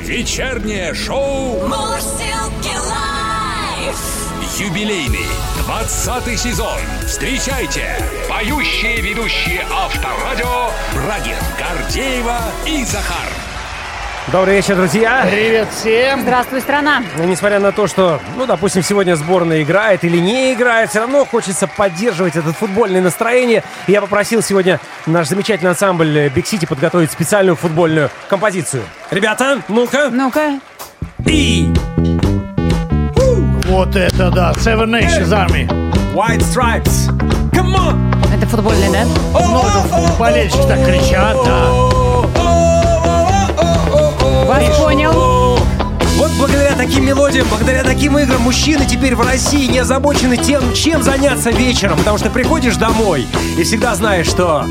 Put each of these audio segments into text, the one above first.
Вечернее шоу Мурзилки лайф. юбилейный 20 сезон. Встречайте поющие ведущие Авторадио Брагин, Гордеева и Захар. Добрый вечер, друзья. Привет всем! Здравствуй, страна. Ну, Несмотря на то, что, ну, допустим, сегодня сборная играет или не играет, все равно хочется поддерживать это футбольное настроение. И Я попросил сегодня наш замечательный ансамбль Big City подготовить специальную футбольную композицию. Ребята, ну-ка. Ну-ка. И Вот это да, Seven Nations Army. White Stripes. Come on. Это футбольный, да? Ну, это болельщики так кричат, да. Вас понял. Вот благодаря таким мелодиям, благодаря таким играм мужчины теперь в России не озабочены тем, чем заняться вечером, потому что приходишь домой и всегда знаешь, что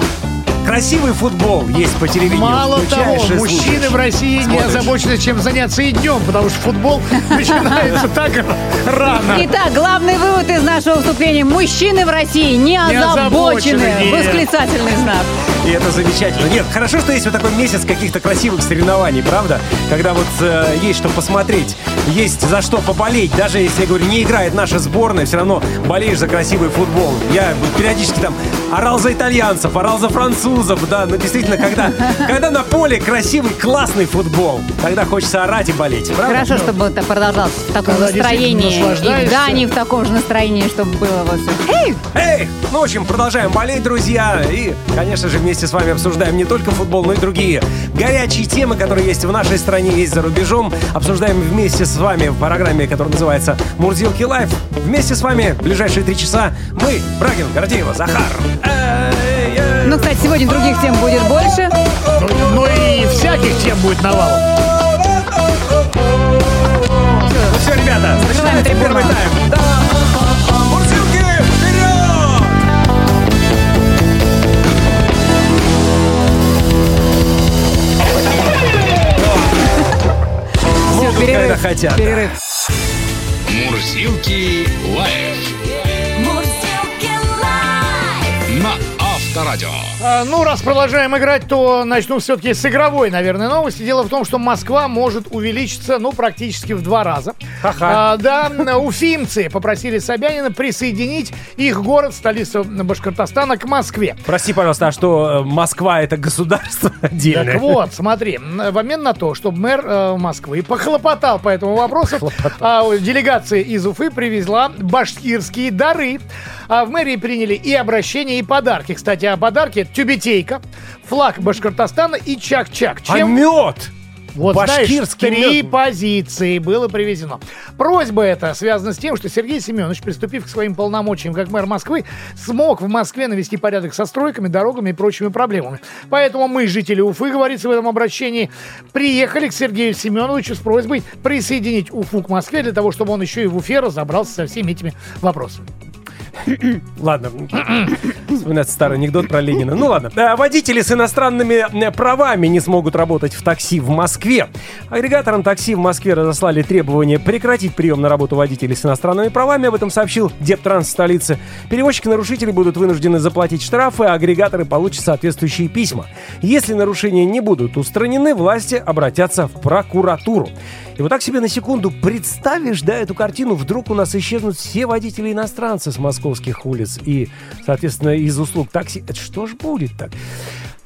красивый футбол есть по телевидению. Мало того, Включаешь мужчины слушаешь. в России не Смотришь. озабочены, чем заняться и днем, потому что футбол начинается так рано. Итак, главный вывод из нашего выступления. Мужчины в России не озабочены. Восклицательный знак. И это замечательно. Нет, хорошо, что есть вот такой месяц каких-то красивых соревнований, правда? Когда вот э, есть что посмотреть, есть за что поболеть. Даже если, я говорю, не играет наша сборная, все равно болеешь за красивый футбол. Я периодически там орал за итальянцев, орал за французов, да, но действительно, когда, когда на поле красивый, классный футбол, тогда хочется орать и болеть, правда? Хорошо, чтобы это продолжалось в таком Когда настроении. И в наслаждаешься. Дани в таком же настроении, чтобы было вот все. Эй! Эй! Ну, в общем, продолжаем болеть, друзья. И, конечно же, вместе с вами обсуждаем не только футбол, но и другие горячие темы, которые есть в нашей стране, есть за рубежом. Обсуждаем вместе с вами в программе, которая называется «Мурзилки Live». Вместе с вами в ближайшие три часа мы, Брагин, Гордеева, Захар. Эй. Ну, кстати, сегодня других тем будет больше. Ну, ну и всяких тем будет навалом. Ну все, ребята, трибуну. первый тайм. Да. Мурзилки, вперед! Все, Могут, когда хотят. Перерыв. Мурзилки лайф Авторадио. А, ну, раз продолжаем играть, то начну все-таки с игровой, наверное, новости. Дело в том, что Москва может увеличиться, ну, практически в два раза. Ха-ха. А, да, уфимцы попросили Собянина присоединить их город, столицу Башкортостана, к Москве. Прости, пожалуйста, а что э, Москва это государство отдельное? Так вот, смотри, в обмен на то, чтобы мэр э, Москвы похлопотал по этому вопросу, а, делегация из Уфы привезла башкирские дары. А в мэрии приняли и обращения, и подарки. Кстати, о подарке тюбетейка, флаг Башкортостана и чак-чак. А Чем мед? вот знаешь, башкирский три мед. позиции было привезено. Просьба эта связана с тем, что Сергей Семенович, приступив к своим полномочиям как мэр Москвы, смог в Москве навести порядок со стройками, дорогами и прочими проблемами. Поэтому мы, жители Уфы, говорится в этом обращении, приехали к Сергею Семеновичу с просьбой присоединить Уфу к Москве для того, чтобы он еще и в Уфе разобрался со всеми этими вопросами. Ладно, вспоминается старый анекдот про Ленина. Ну ладно. А, Водители с иностранными э, правами не смогут работать в такси в Москве. Агрегаторам такси в Москве разослали требование прекратить прием на работу водителей с иностранными правами. Об этом сообщил Дептранс столицы. Перевозчики-нарушители будут вынуждены заплатить штрафы, а агрегаторы получат соответствующие письма. Если нарушения не будут устранены, власти обратятся в прокуратуру. И вот так себе на секунду представишь, да, эту картину, вдруг у нас исчезнут все водители-иностранцы с московских улиц и, соответственно, из услуг такси. Это что ж будет так?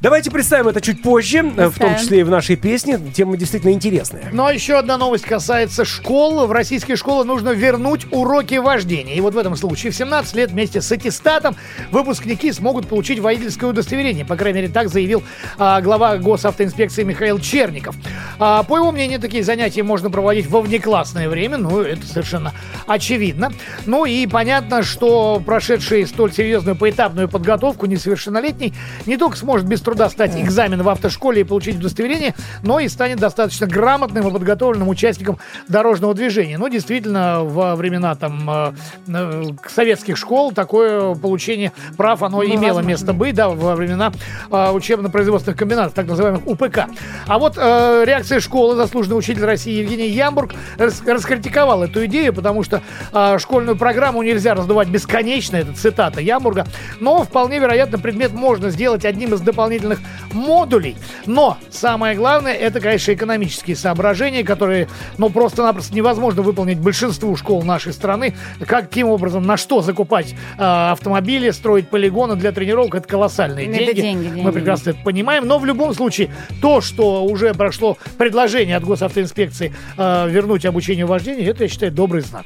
Давайте представим это чуть позже, э, в том Представим. числе и в нашей песне. Тема действительно интересная. Ну а еще одна новость касается школ. В российские школы нужно вернуть уроки вождения. И вот в этом случае в 17 лет вместе с аттестатом выпускники смогут получить водительское удостоверение. По крайней мере, так заявил а, глава госавтоинспекции Михаил Черников. А, по его мнению, такие занятия можно проводить во внеклассное время. Ну, это совершенно очевидно. Ну и понятно, что прошедший столь серьезную поэтапную подготовку несовершеннолетний не только сможет без труда сдать экзамен в автошколе и получить удостоверение, но и станет достаточно грамотным и подготовленным участником дорожного движения. Ну, действительно, во времена там э, э, советских школ такое получение прав, оно имело место быть, да, во времена э, учебно-производственных комбинатов, так называемых УПК. А вот э, реакция школы, заслуженный учитель России Евгений Ямбург рас- раскритиковал эту идею, потому что э, школьную программу нельзя раздувать бесконечно, это цитата Ямбурга, но вполне вероятно предмет можно сделать одним из дополнительных дополнительных модулей. Но самое главное, это, конечно, экономические соображения, которые, ну, просто-напросто невозможно выполнить большинству школ нашей страны. Каким образом, на что закупать э, автомобили, строить полигоны для тренировок, это колоссальные Это деньги. деньги, деньги. Мы прекрасно это понимаем. Но в любом случае, то, что уже прошло предложение от госавтоинспекции э, вернуть обучение вождению, это, я считаю, добрый знак.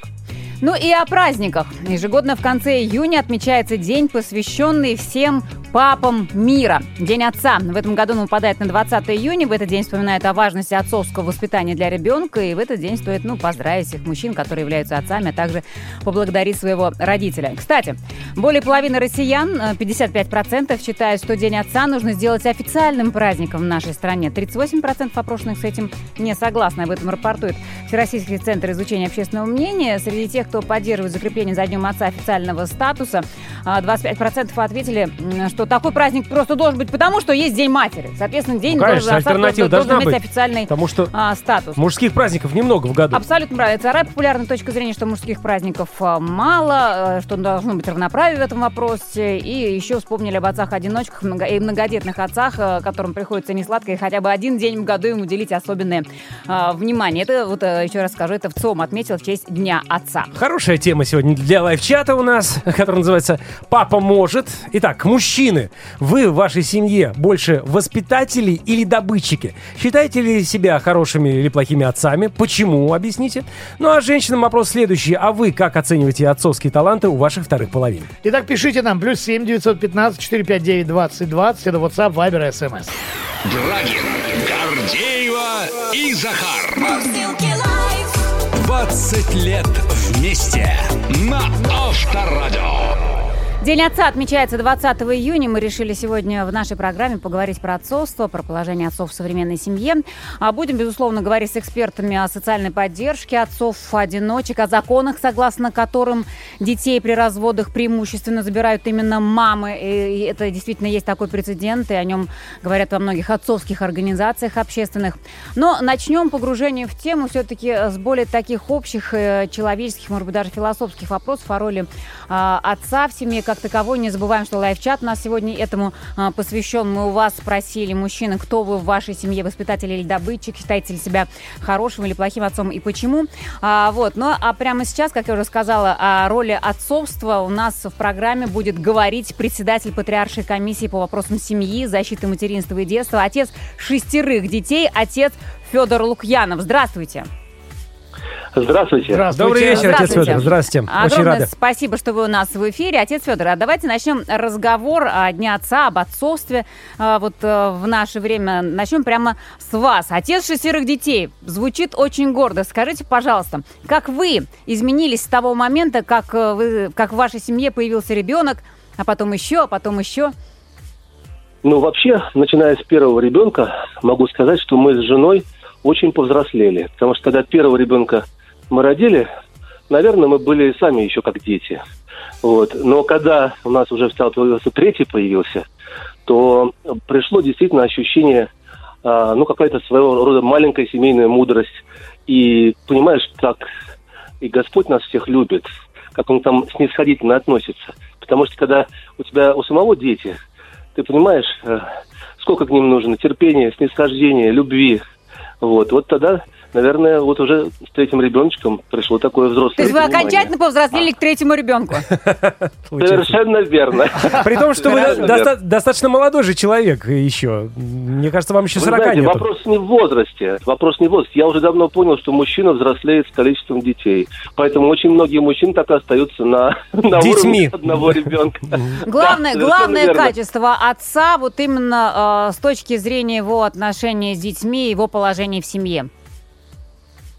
Ну и о праздниках. Ежегодно в конце июня отмечается день, посвященный всем папам мира. День отца. В этом году он выпадает на 20 июня. В этот день вспоминают о важности отцовского воспитания для ребенка. И в этот день стоит ну, поздравить всех мужчин, которые являются отцами, а также поблагодарить своего родителя. Кстати, более половины россиян, э, 55%, считают, что День отца нужно сделать официальным праздником в нашей стране. 38% опрошенных с этим не согласны. Об этом рапортует Всероссийский центр изучения общественного мнения. Среди тех, кто поддерживает закрепление за Днем отца официального статуса, а, 25% ответили, м, что такой праздник просто должен быть, потому что есть День матери. Соответственно, День Ну, конечно, должен, отца должен, должен иметь быть. официальный Потому что а, статус. мужских праздников немного в году. Абсолютно правильно. Вторая популярная точка зрения, что мужских праздников а, мало, э, что должно быть равноправие в этом вопросе. И еще вспомнили об отцах-одиночках и многодетных отцах, которым приходится несладко, и хотя бы один день в году им уделить особенное а, внимание. Это, вот еще раз скажу, это в ЦОМ отметил в честь Дня отца. Хорошая тема сегодня для лайв-чата у нас, который называется «Папа может». Итак, мужчины, вы в вашей семье больше воспитатели или добытчики? Считаете ли себя хорошими или плохими отцами? Почему? Объясните. Ну а женщинам вопрос следующий. А вы как оцениваете отцовские таланты у ваших вторых половин? Итак, пишите нам. Плюс 7 915 459 20 20. Это WhatsApp, Viber, SMS. Брагин, Гордеева и Захар. Live. 20 лет вместе на Авторадио. День отца отмечается 20 июня. Мы решили сегодня в нашей программе поговорить про отцовство, про положение отцов в современной семье. А будем, безусловно, говорить с экспертами о социальной поддержке отцов-одиночек, о законах, согласно которым детей при разводах преимущественно забирают именно мамы. И это действительно есть такой прецедент, и о нем говорят во многих отцовских организациях общественных. Но начнем погружение в тему все-таки с более таких общих э, человеческих, может быть, даже философских вопросов о роли а, отца в семье как таковой. Не забываем, что лайв-чат у нас сегодня этому а, посвящен. Мы у вас спросили, мужчины, кто вы в вашей семье, воспитатель или добытчик, считаете ли себя хорошим или плохим отцом и почему. А, вот. Ну, а прямо сейчас, как я уже сказала, о роли отцовства у нас в программе будет говорить председатель Патриаршей комиссии по вопросам семьи, защиты материнства и детства, отец шестерых детей, отец Федор Лукьянов. Здравствуйте. Здравствуйте. Здравствуйте. Добрый вечер, отец Здравствуйте. Федор. Здравствуйте. Очень Огромное рады. спасибо, что вы у нас в эфире. Отец Федор, а давайте начнем разговор о Дне Отца, об отцовстве. А, Вот э, в наше время начнем прямо с вас. Отец шестерых детей. Звучит очень гордо. Скажите, пожалуйста, как вы изменились с того момента, как, э, вы, как в вашей семье появился ребенок, а потом еще, а потом еще? Ну, вообще, начиная с первого ребенка, могу сказать, что мы с женой очень повзрослели. Потому что когда первого ребенка мы родили, наверное, мы были сами еще как дети. Вот. Но когда у нас уже стал появился третий появился, то пришло действительно ощущение, а, ну, какая-то своего рода маленькая семейная мудрость. И понимаешь, как и Господь нас всех любит, как Он там снисходительно относится. Потому что когда у тебя у самого дети, ты понимаешь, э, сколько к ним нужно терпения, снисхождения, любви. Вот, вот тогда, наверное, вот уже с третьим ребеночком пришло такое взрослое То есть вы понимание. окончательно повзрослели к третьему ребенку? Совершенно верно. При том, что вы достаточно молодой же человек еще. Мне кажется, вам еще Вы 40 знаете, нет. вопрос не в возрасте. Вопрос не в возрасте. Я уже давно понял, что мужчина взрослеет с количеством детей. Поэтому очень многие мужчины так и остаются на, на Детьми. уровне одного ребенка. Главное, главное качество отца, вот именно э, с точки зрения его отношения с детьми, его положения в семье.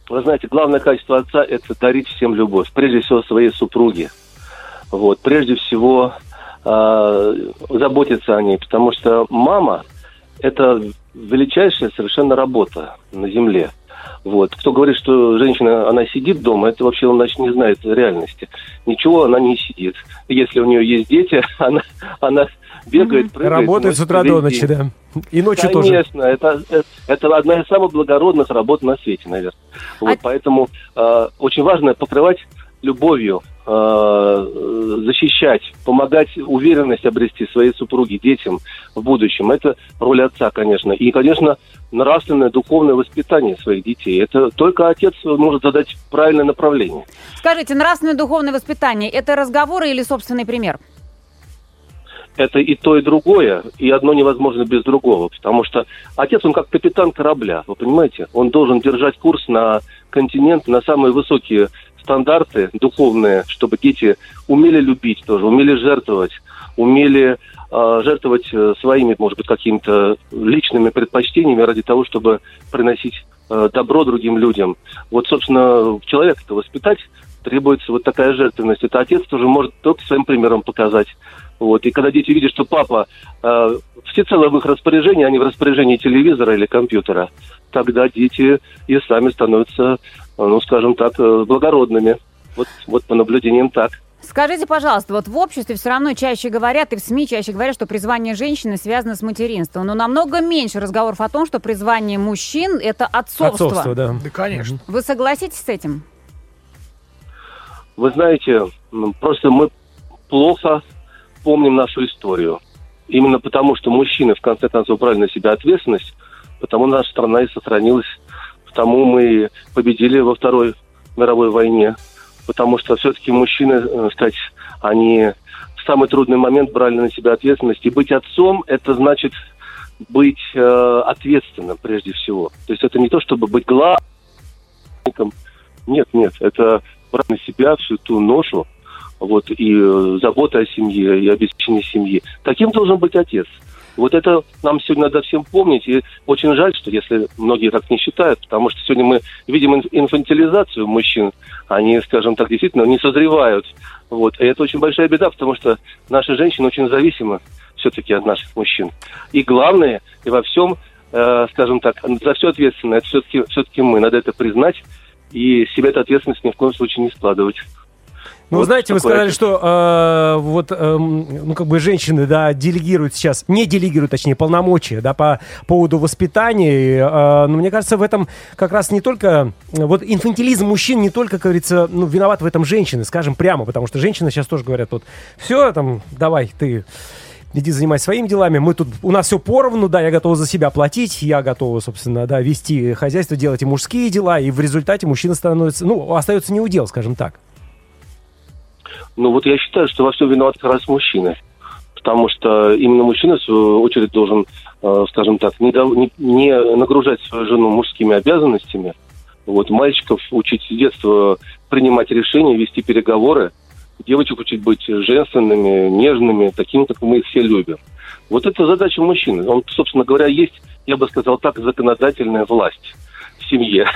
Вы знаете, главное качество отца – это дарить всем любовь. Прежде всего, своей супруге. Вот. Прежде всего, э, заботиться о ней. Потому что мама – это величайшая совершенно работа на земле. Вот. Кто говорит, что женщина, она сидит дома, это вообще он значит, не знает реальности. Ничего она не сидит. Если у нее есть дети, она, она бегает, прыгает. Работает с утра до ночи, да. И ночью тоже. Конечно, это, это, это одна из самых благородных работ на свете, наверное. Вот, А- Поэтому э, очень важно покрывать любовью э, защищать, помогать уверенность обрести своей супруге, детям в будущем. Это роль отца, конечно. И, конечно, нравственное, духовное воспитание своих детей. Это только отец может задать правильное направление. Скажите, нравственное духовное воспитание – это разговоры или собственный пример? Это и то, и другое, и одно невозможно без другого, потому что отец, он как капитан корабля, вы понимаете? Он должен держать курс на континент, на самые высокие стандарты духовные, чтобы дети умели любить тоже, умели жертвовать, умели э, жертвовать э, своими, может быть, какими-то личными предпочтениями ради того, чтобы приносить э, добро другим людям. Вот, собственно, человека-то воспитать требуется вот такая жертвенность. Это отец тоже может только своим примером показать. Вот. И когда дети видят, что папа э, всецело в их распоряжении, а не в распоряжении телевизора или компьютера, тогда дети и сами становятся, ну, скажем так, э, благородными. Вот, вот по наблюдениям так. Скажите, пожалуйста, вот в обществе все равно чаще говорят, и в СМИ чаще говорят, что призвание женщины связано с материнством. Но намного меньше разговоров о том, что призвание мужчин – это отцовство. Отцовство, да. Да, конечно. Вы согласитесь с этим? Вы знаете, просто мы плохо помним нашу историю. Именно потому, что мужчины в конце концов брали на себя ответственность, потому наша страна и сохранилась, потому мы победили во Второй мировой войне, потому что все-таки мужчины, э, сказать, они в самый трудный момент брали на себя ответственность. И быть отцом – это значит быть э, ответственным прежде всего. То есть это не то, чтобы быть главным. Нет, нет, это брать на себя всю ту ношу, вот, и э, забота о семье, и обеспечение семьи. Таким должен быть отец. Вот это нам сегодня надо всем помнить. И очень жаль, что если многие так не считают, потому что сегодня мы видим инфантилизацию мужчин. Они, скажем так, действительно не созревают. Вот. И это очень большая беда, потому что наши женщины очень зависимы все-таки от наших мужчин. И главное, и во всем, э, скажем так, за все ответственное, это все-таки все мы. Надо это признать и себе эту ответственность ни в коем случае не складывать. Ну, вот знаете, вы сказали, что э, вот, э, ну, как бы женщины, да, делегируют сейчас, не делегируют, точнее, полномочия, да, по поводу воспитания. Э, но мне кажется, в этом как раз не только, вот инфантилизм мужчин не только, как говорится, ну, виноват в этом женщины, скажем прямо, потому что женщины сейчас тоже говорят, вот, все, там, давай, ты иди занимайся своими делами. Мы тут, у нас все поровну, да, я готова за себя платить, я готова, собственно, да, вести хозяйство, делать и мужские дела, и в результате мужчина становится, ну, остается неудел, скажем так. Ну вот я считаю, что во всем виноват как раз мужчина. Потому что именно мужчина, в свою очередь, должен, э, скажем так, не, не, нагружать свою жену мужскими обязанностями. Вот мальчиков учить с детства принимать решения, вести переговоры. Девочек учить быть женственными, нежными, такими, как мы их все любим. Вот это задача мужчины. Он, собственно говоря, есть, я бы сказал так, законодательная власть в семье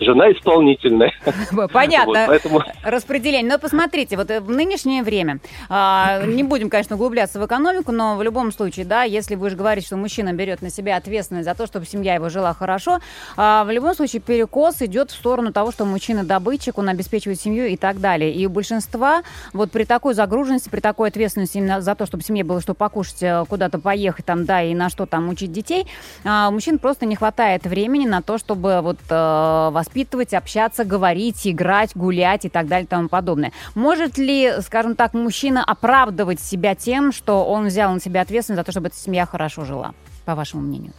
жена исполнительная. Понятно. Вот, поэтому... Распределение. Но посмотрите, вот э, в нынешнее время, а, не будем, конечно, углубляться в экономику, но в любом случае, да, если вы же говорите, что мужчина берет на себя ответственность за то, чтобы семья его жила хорошо, а, в любом случае перекос идет в сторону того, что мужчина добытчик, он обеспечивает семью и так далее. И у большинства вот при такой загруженности, при такой ответственности именно за то, чтобы семье было что покушать, э, куда-то поехать там, да, и на что там учить детей, а, мужчин просто не хватает времени на то, чтобы вот э, воспитывать, общаться, говорить, играть, гулять и так далее и тому подобное. Может ли, скажем так, мужчина оправдывать себя тем, что он взял на себя ответственность за то, чтобы эта семья хорошо жила, по вашему мнению?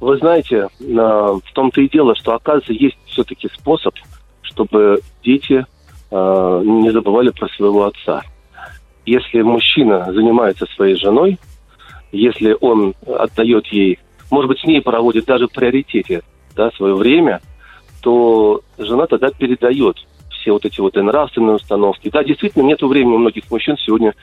Вы знаете, в том-то и дело, что, оказывается, есть все-таки способ, чтобы дети э, не забывали про своего отца. Если мужчина занимается своей женой, если он отдает ей, может быть, с ней проводит даже в приоритете да, свое время, то жена тогда передает все вот эти вот и нравственные установки. Да, действительно, нет времени у многих мужчин сегодня,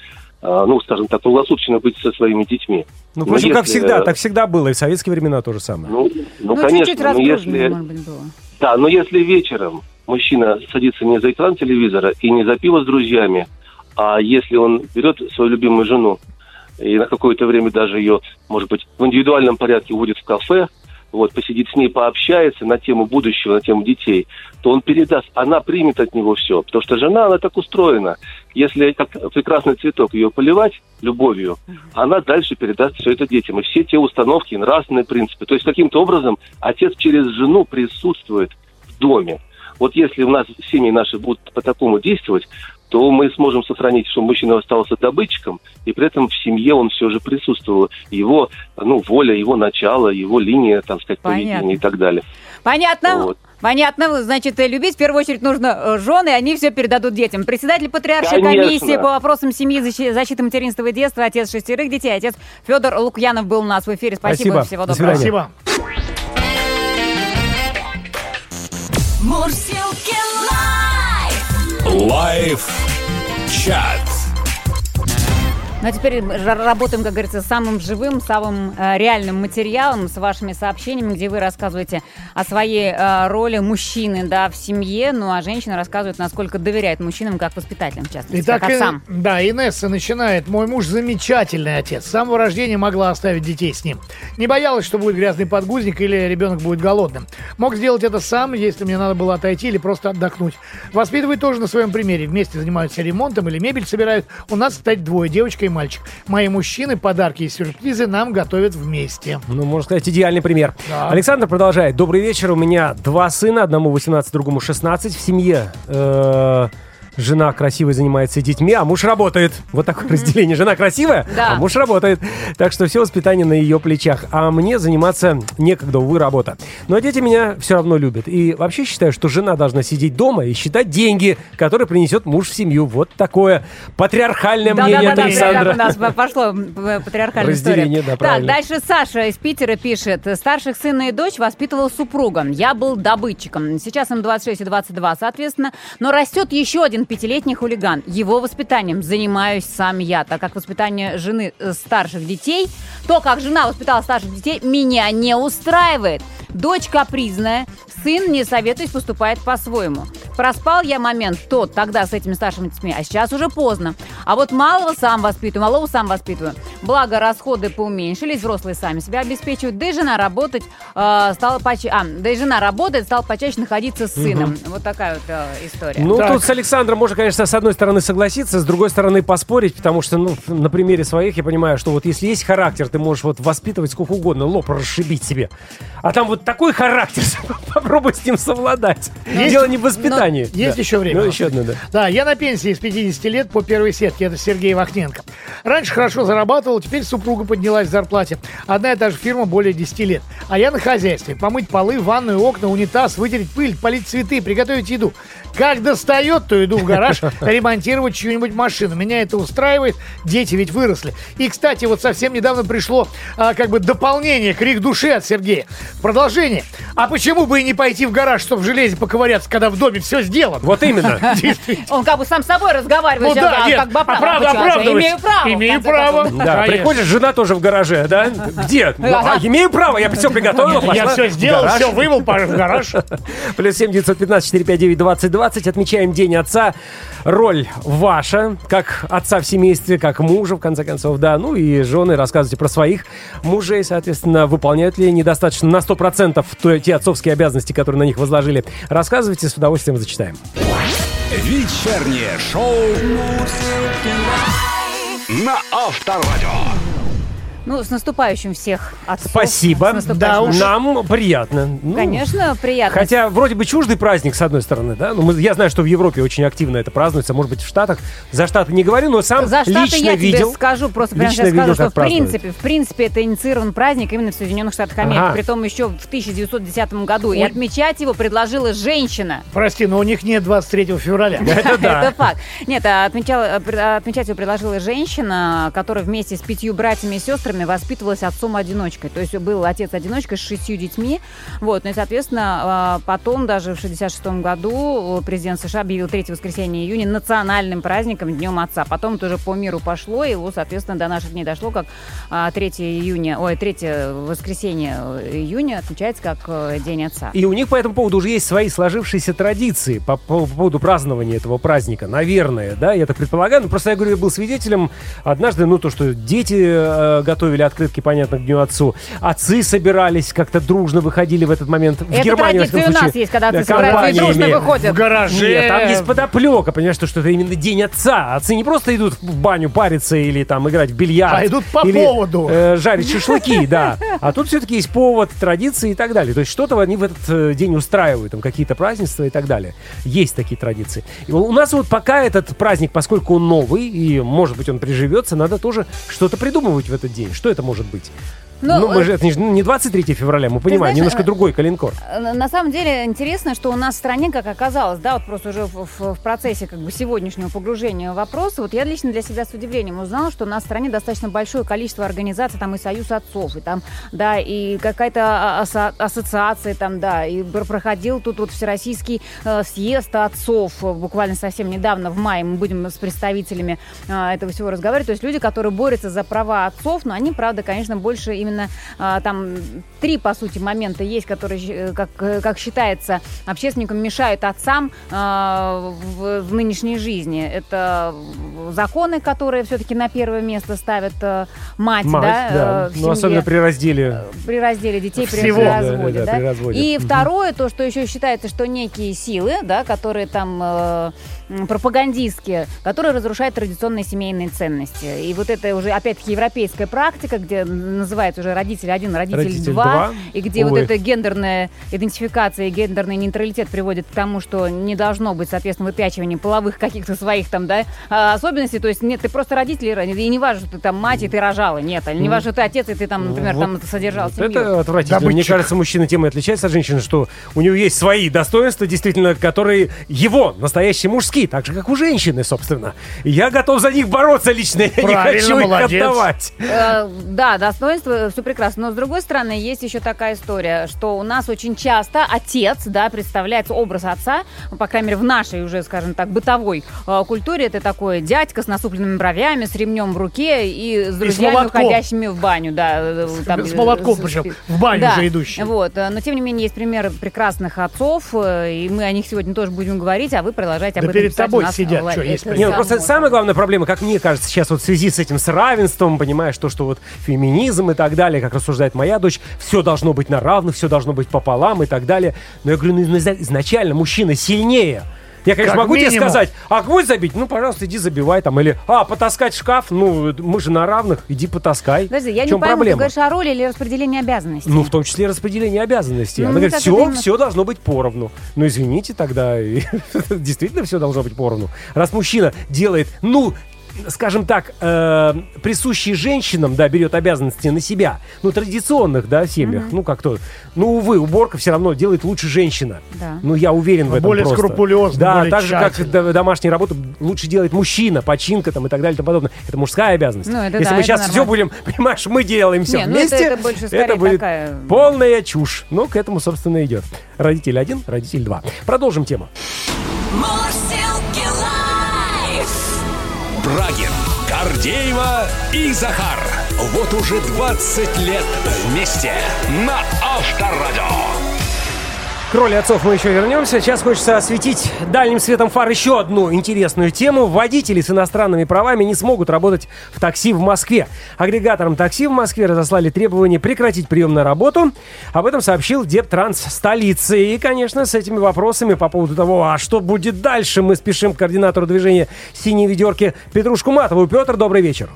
а, ну, скажем так, круглосуточно быть со своими детьми. Ну, впрочем, как всегда, так всегда было, и в советские времена то же самое. Ну, ну, ну конечно, чуть-чуть но если... Может быть, было. Да, но если вечером мужчина садится не за экран телевизора и не за пиво с друзьями, а если он берет свою любимую жену и на какое-то время даже ее, может быть, в индивидуальном порядке уводит в кафе, вот, посидит с ней, пообщается на тему будущего, на тему детей, то он передаст, она примет от него все. Потому что жена, она так устроена. Если как прекрасный цветок ее поливать любовью, она дальше передаст все это детям. И все те установки, нравственные принципы. То есть каким-то образом отец через жену присутствует в доме. вот если у нас семьи наши будут по такому действовать, то мы сможем сохранить, что мужчина остался добытчиком, и при этом в семье он все же присутствовал. Его ну, воля, его начало, его линия, так сказать, Понятно. поведения и так далее. Понятно. Вот. Понятно, значит, э, любить в первую очередь нужно жены, они все передадут детям. Председатель патриаршей Конечно. комиссии по вопросам семьи, защи- защиты материнства и детства, отец шестерых детей, отец Федор Лукьянов был у нас в эфире. Спасибо, Спасибо. всего До доброго. свидания. Спасибо. Live. Чат. Ну а теперь работаем, как говорится, с самым живым, самым э, реальным материалом, с вашими сообщениями, где вы рассказываете о своей э, роли мужчины да, в семье, ну а женщина рассказывает, насколько доверяет мужчинам как воспитателям, в частности, Итак, как и- отцам. да, Инесса начинает. Мой муж замечательный отец. С самого рождения могла оставить детей с ним. Не боялась, что будет грязный подгузник или ребенок будет голодным. Мог сделать это сам, если мне надо было отойти или просто отдохнуть. Воспитывает тоже на своем примере. Вместе занимаются ремонтом или мебель собирают. У нас, кстати, двое, девочка и мальчик. Мои мужчины подарки и сюрпризы нам готовят вместе. Ну, можно сказать, идеальный пример. Да. Александр продолжает. Добрый вечер. У меня два сына, одному 18, другому 16. В семье э, жена красивой занимается детьми, а муж работает. Вот такое разделение. Жена красивая, Да. а муж работает. Так что все воспитание на ее плечах. А мне заниматься некогда, увы, работа. Но дети меня все равно любят. И вообще считаю, что жена должна сидеть дома и считать деньги, которые принесет муж в семью. Вот такое патриархальное мнение от Да-да-да, Александра. у нас пошло м, патриархальная Разделение, история. да, правильно. Так, дальше Саша из Питера пишет. Старших сына и дочь воспитывал супруга. Я был добытчиком. Сейчас им 26 и 22, соответственно. Но растет еще один пятилетний хулиган. Его воспитанием занимаюсь сам я, так как воспитание жены э, старших детей, то, как жена воспитала старших детей, меня не устраивает. Дочь капризная, сын, не советуюсь, поступает по-своему. Проспал я момент тот тогда с этими старшими детьми, а сейчас уже поздно. А вот малого сам воспитываю, малого сам воспитываю. Благо, расходы поуменьшились, взрослые сами себя обеспечивают, да и жена работать э, стала почаще... А, да и жена работает, стала почаще находиться с сыном. Вот такая вот э, история. Ну, Так. тут с Александром можно, конечно, с одной стороны согласиться, с другой стороны поспорить, потому что, ну, на примере своих я понимаю, что вот если есть характер, ты можешь вот воспитывать сколько угодно, лоб расшибить себе. А там вот такой характер, попробуй с ним совладать. Есть- Дело не в воспитании. Есть Да. еще время. Ну, еще одно, да. Да, я на пенсии с 50 лет по первой сетке. Это Сергей Вахненко. Раньше хорошо зарабатывал, теперь супруга поднялась в зарплате. Одна и та же фирма более 10 лет. А я на хозяйстве. Помыть полы, ванную, окна, унитаз, вытереть пыль, полить цветы, приготовить еду. Как достает, то иду в гараж ремонтировать чью-нибудь машину. Меня это устраивает. Дети ведь выросли. И, кстати, вот совсем недавно пришло а, как бы дополнение, крик души от Сергея. Продолжение. А почему бы и не пойти в гараж, чтобы в железе поковыряться, когда в доме все сделано? Вот именно. Он как бы сам с собой разговаривает. Ну да, а нет, оправдывать человека. оправдывать. Имею право. Имею право. Да, приходит жена тоже в гараже, да? Где? Ну, а, имею право, я все приготовил. Я все сделал, все вымыл, в гараж. Плюс семь девятьсот пятнадцать четыре пять девять двадцать двадцать. Отмечаем День отца. Роль ваша, как отца в семействе, как мужа, в конце концов, да. Ну и жены, рассказывайте про своих мужей, соответственно, выполняют ли они достаточно на 100% то- те отцовские обязанности, которые на них возложили. Рассказывайте, с удовольствием зачитаем. Вечернее шоу на Авторадио. Ну, с наступающим всех отцов. Спасибо. Да уж. Нам приятно. Ну, Конечно, приятно. Хотя вроде бы чуждый праздник, с одной стороны, да? Ну, мы- я знаю, что в Европе очень активно это празднуется, может быть, в Штатах. За Штаты не говорю, но сам За Штаты лично я видел. тебе скажу, просто прямо сейчас скажу, что в принципе, в принципе, это инициирован праздник именно в Соединенных Штатах Америки, Ага. притом еще в 1910 году. И Ой. отмечать его предложила женщина. Прости, но у них нет 23 февраля. Это да. Это факт. Нет, а э, пр- отмечать его предложила женщина, которая вместе с пятью братьями и сестрами воспитывалась отцом-одиночкой. То есть был отец-одиночка с шестью детьми. Вот, ну и, соответственно, э, потом, даже в 66 году, э, президент США объявил 3 воскресенье июня национальным праздником, Днем Отца. Потом это уже по миру пошло, и, вот, соответственно, до наших дней дошло, как а, 3 июня, ой, 3 воскресенье июня отмечается как э, День Отца. И у них по этому поводу уже есть свои сложившиеся традиции по, по поводу празднования этого праздника. Наверное, да, я так предполагаю. Ну, просто я говорю, я был свидетелем однажды, ну, то, что дети э, готовят готовили открытки, понятно, к Дню Отцу. Отцы собирались, как-то дружно выходили в этот момент. В Это Германии, традиция всяком у нас случае, есть, когда да, отцы собираются и дружно выходят. В гараже. Нет, там есть подоплека, понимаешь, что, что это именно день отца. Отцы не просто идут в баню париться или там играть в бильярд. А идут по или, поводу. э, жарить шашлыки, да. А тут все-таки есть повод, традиции и так далее. То есть что-то они в этот э, день устраивают, там какие-то празднества и так далее. Есть такие традиции. И у нас вот пока этот праздник, поскольку он новый, и, может быть, он приживется, надо тоже что-то придумывать в этот день. Что это может быть? Ну, Ну, мы э, же, это не, не 23 февраля, мы понимаем, знаешь, немножко э, другой калинкор. Э, На самом деле интересно, что у нас в стране, как оказалось, да, вот просто уже в, в- в процессе как бы сегодняшнего погружения в вопросы, вот я лично для себя с удивлением узнала, что у нас в стране достаточно большое количество организаций, там и Союз отцов, и там, да, и какая-то а- аса- ассоциация там, да, и пр- проходил тут вот всероссийский э, съезд отцов буквально совсем недавно, в мае, мы будем с представителями э, этого всего разговаривать, то есть люди, которые борются за права отцов, но они, правда, конечно, больше именно а, там три, по сути, момента есть, которые, э, как, э, как считается, общественникам мешают отцам а, в, в нынешней жизни. Это законы, которые все-таки на первое место ставят э, мать, Мать, да, да. в Ну, особенно при разделе. При разделе детей, при, Всего. при Да, да, разводе. да, да. при разводе. И второе, то, что еще считается, что некие силы, да, которые там пропагандистские, которые разрушают традиционные семейные ценности. И вот это уже, опять-таки, европейская практика, где называется уже родитель один, родитель, Родитель два, два. и где Увы. вот эта гендерная идентификация и гендерный нейтралитет приводит к тому, что не должно быть, соответственно, выпячивания половых каких-то своих там, да, а, особенностей. То есть нет, ты просто родитель, и не важно, что ты там мать, и ты рожала, нет. Или не важно, что ты отец, и ты там, например, Вот там содержал Вот семью. это отвратительно. Мне Добытчик. кажется, мужчина тем и отличается от женщины, что у него есть свои достоинства, действительно, которые его, настоящие мужские, так же, как у женщины, собственно. И я готов за них бороться лично, я не Правильно, хочу их молодец. отдавать. Э, Да, достоинство, все прекрасно. Но с другой стороны, есть еще такая история, что у нас очень часто отец, да, представляется образ отца, по крайней мере, в нашей уже, скажем так, бытовой э, культуре, это такой дядька с насупленными бровями, с ремнем в руке и с друзьями, молотком. уходящими в баню, да. э, там, С э, молотком с- причем, с- в баню Да, же идущий. Вот, э, но тем не менее есть примеры прекрасных отцов, э, и мы о них сегодня тоже будем говорить, а вы продолжаете Да об этом перед тобой сидят, это есть самое. Не, ну просто самая главная проблема, как мне кажется, сейчас вот в связи с этим, с равенством, понимаешь, то, что вот феминизм и так далее, как рассуждает моя дочь, все должно быть на равных, все должно быть пополам и так далее. Но я говорю, ну изна- изначально мужчина сильнее. Я, конечно, Как могу тебе минимум. сказать, а гвоздь забить? Ну, пожалуйста, иди забивай там. Или, а, потаскать шкаф? Ну, мы же на равных, иди потаскай. Подожди, я В не чем пойму, ты проблема? говоришь о роли или распределении обязанностей? Ну, в том числе и распределение обязанностей. Ну, Она говорит, все, именно- все должно быть поровну. Ну, извините тогда, действительно все должно быть поровну. Раз мужчина делает, ну, скажем так, э, присущие женщинам, да, берет обязанности на себя, ну, традиционных, да, семьях, ну, как то, ну, увы, уборка все равно делает лучше женщина. Да. Ну, я уверен в этом Более просто. скрупулезно, Да, более так же, как тщательно. до- домашнюю работу лучше делает мужчина, починка там и так далее и тому подобное. Это мужская обязанность. Ну, это Если да, мы это сейчас все нормально. будем, понимаешь, мы делаем все Не, ну, это- вместе, это больше скорее будет такая- полная чушь. Ну, к этому, собственно, идет. Родитель один, родитель два. Продолжим тему. Live. Брагин, Гордеева и Захар. Вот уже 20 лет вместе на Авторадио. К роли отцов мы еще вернемся. Сейчас хочется осветить дальним светом фар еще одну интересную тему. Водители с иностранными правами не смогут работать в такси в Москве. Агрегаторам такси в Москве разослали требование прекратить прием на работу. Об этом сообщил Дептранс столицы. И, конечно, с этими вопросами по поводу того, а что будет дальше, мы спешим к координатору движения «Синие ведерки» Петру Шкуматову. Петр, добрый вечер.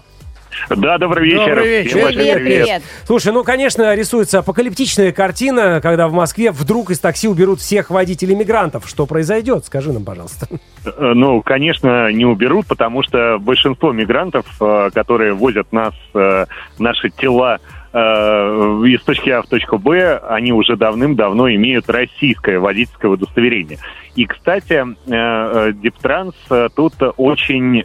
Да, добрый вечер. Добрый вечер. Всем большой Привет, привет. Слушай, ну, конечно, рисуется апокалиптичная картина, когда в Москве вдруг из такси уберут всех водителей-мигрантов. Что произойдет? Скажи нам, пожалуйста. Э, Ну, конечно, не уберут, потому что большинство мигрантов, э, которые возят нас, э, наши тела из точки А в точку Б, они уже давным-давно имеют российское водительское удостоверение. И, кстати, Диптранс тут очень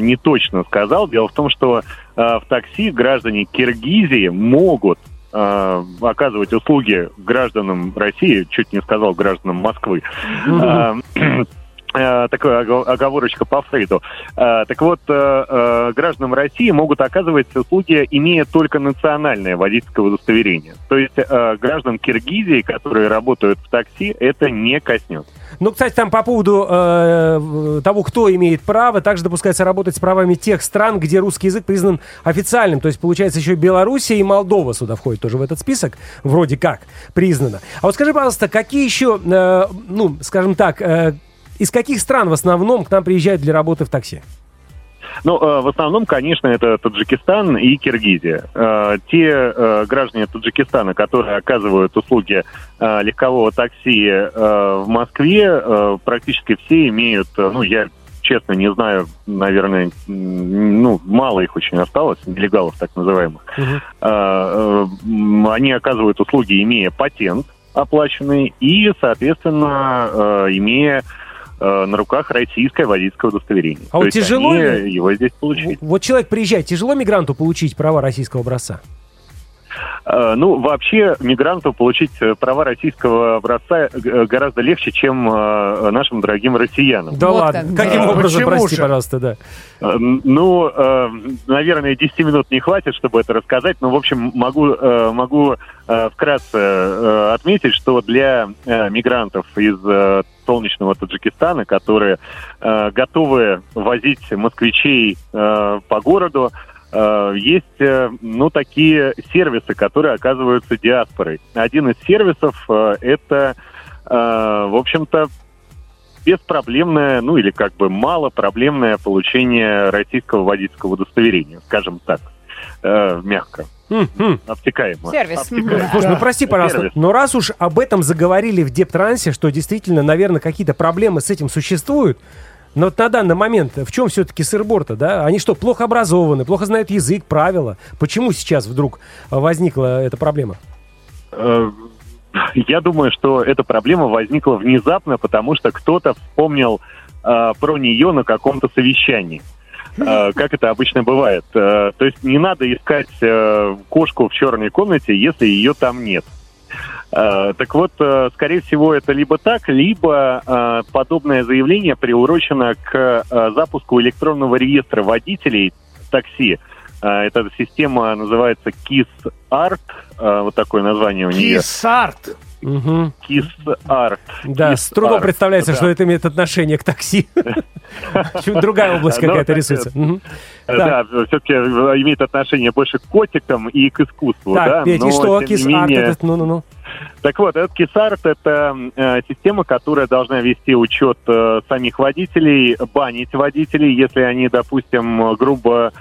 неточно сказал. Дело в том, что в такси граждане Киргизии могут э, оказывать услуги гражданам России, чуть не сказал гражданам Москвы, Э, такая ого- оговорочка по Фрейду. Так вот, гражданам России могут оказывать услуги, имея только национальное водительское удостоверение. То есть э, граждан Киргизии, которые работают в такси, это не коснется. Ну, кстати, там по поводу э, того, кто имеет право, также допускается работать с правами тех стран, где русский язык признан официальным. То есть, получается, еще Белоруссия и Молдова сюда входят тоже в этот список, вроде как, признано. А вот скажи, пожалуйста, какие еще, э, ну, скажем так, э, из каких стран в основном к нам приезжают для работы в такси? Ну, э, в основном, конечно, это Таджикистан и Киргизия. Э, Те э, граждане Таджикистана, которые оказывают услуги легкового такси в Москве, практически все имеют, ну, я честно не знаю, наверное, ну, мало их очень осталось, нелегалов так называемых. М, Они оказывают услуги, имея патент оплаченный и, соответственно, имея э, на руках российское водительское удостоверение. А То вот тяжело они ли? его здесь получить. Вот человек приезжает, тяжело мигранту получить права российского образца? Э, Ну, вообще, мигранту получить э, права российского образца гораздо легче, чем нашим дорогим россиянам. Да Вот ладно. как. Каким Да, образом, почему прости, же? пожалуйста, да. Ну, наверное, 10 минут не хватит, чтобы это рассказать, но, в общем, могу, могу вкратце отметить, что для мигрантов из солнечного Таджикистана, которые э, готовы возить москвичей э, по городу, э, есть, э, ну, такие сервисы, которые оказываются диаспорой. Один из сервисов э, это, э, в общем-то, беспроблемное, ну или как бы малопроблемное получение российского водительского удостоверения, скажем так, э, мягко. Обтекаемо. Сервис. Обтекаемо. Слушай, ну прости, пожалуйста, Сервис. но раз уж об этом заговорили в Дептрансе, что действительно, наверное, какие-то проблемы с этим существуют, но вот на данный момент в чем все-таки сырбор-то, да? Они что, плохо образованы, плохо знают язык, правила? Почему сейчас вдруг э, возникла эта проблема? Э, Я думаю, что эта проблема возникла внезапно, потому что кто-то вспомнил э, про нее на каком-то совещании. Э, как это обычно бывает. Э, то есть не надо искать э, кошку в черной комнате, если ее там нет. Так вот, скорее всего, это либо так, либо подобное заявление приурочено к запуску электронного реестра водителей такси. Э, эта система называется KISS-ART, э, вот такое название у нее. Кисарт. Мгм. KISS-ART. Да, с трудом KISS-ART, представляется, да. что это имеет отношение к такси. Чуть другая область Ну, какая-то рисуется. Э, Да, все-таки имеет отношение больше к котикам и к искусству, да. Так, Петь, и что, менее- этот, ну-ну-ну. Так вот, этот KISS-ART это э, система, которая должна вести учет э, самих водителей, банить водителей, если они, допустим, грубо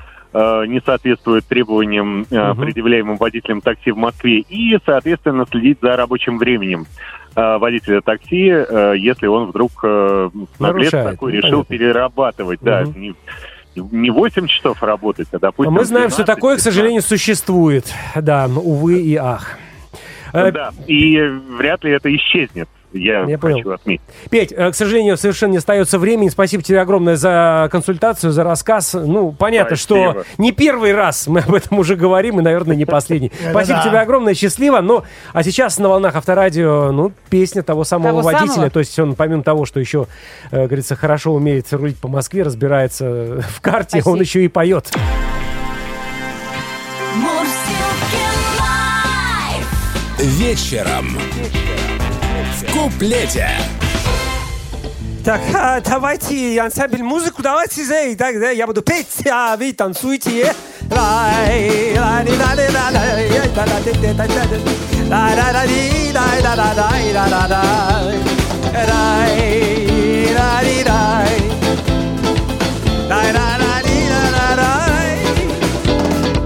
не соответствуют требованиям, э, Мгм. предъявляемым водителям такси в Москве, и, соответственно, следить за рабочим временем э, водителя такси, э, если он вдруг э, наглец Нарушает, такой ну, решил понятно. перерабатывать, да, Мгм. не, не 8 часов работать, а, допустим, мы знаем, что 12, такое, к 15. сожалению, существует. Да, увы и ах. Э, Да, и вряд ли это исчезнет, я, Я хочу понял. отметить. Петь, э, к сожалению, совершенно не остается времени. Спасибо тебе огромное за консультацию, за рассказ. Ну, понятно, Спасибо. что не первый раз мы об этом уже говорим, и, наверное, не последний. Спасибо тебе огромное, счастливо. Но, а сейчас на волнах авторадио, ну, песня того самого водителя. То есть он, помимо того, что еще, э, говорится, хорошо умеет рулить по Москве, разбирается в карте, он еще и поет. Лайф. Вечером. В куплете. Так, а, давайте ансамбль музыку, давайте же, так, да, я буду петь, а вы танцуйте.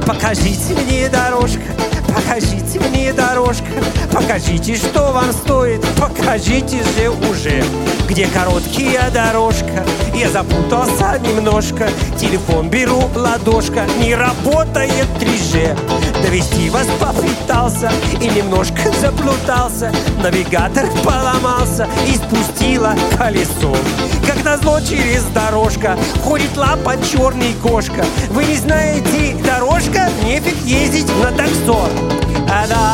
Покажите мне дорожка, покажите мне дорожка, покажите, что вам стоит, покажите же уже, где короткая дорожка. Я запутался немножко, телефон беру, ладошка, не работает 3G. Довести вас попытался и немножко заплутался, навигатор поломался и спустила колесо. Как назло через дорожка Ходит лапа черный кошка Вы не знаете дорожка Нефиг ездить на таксо and I.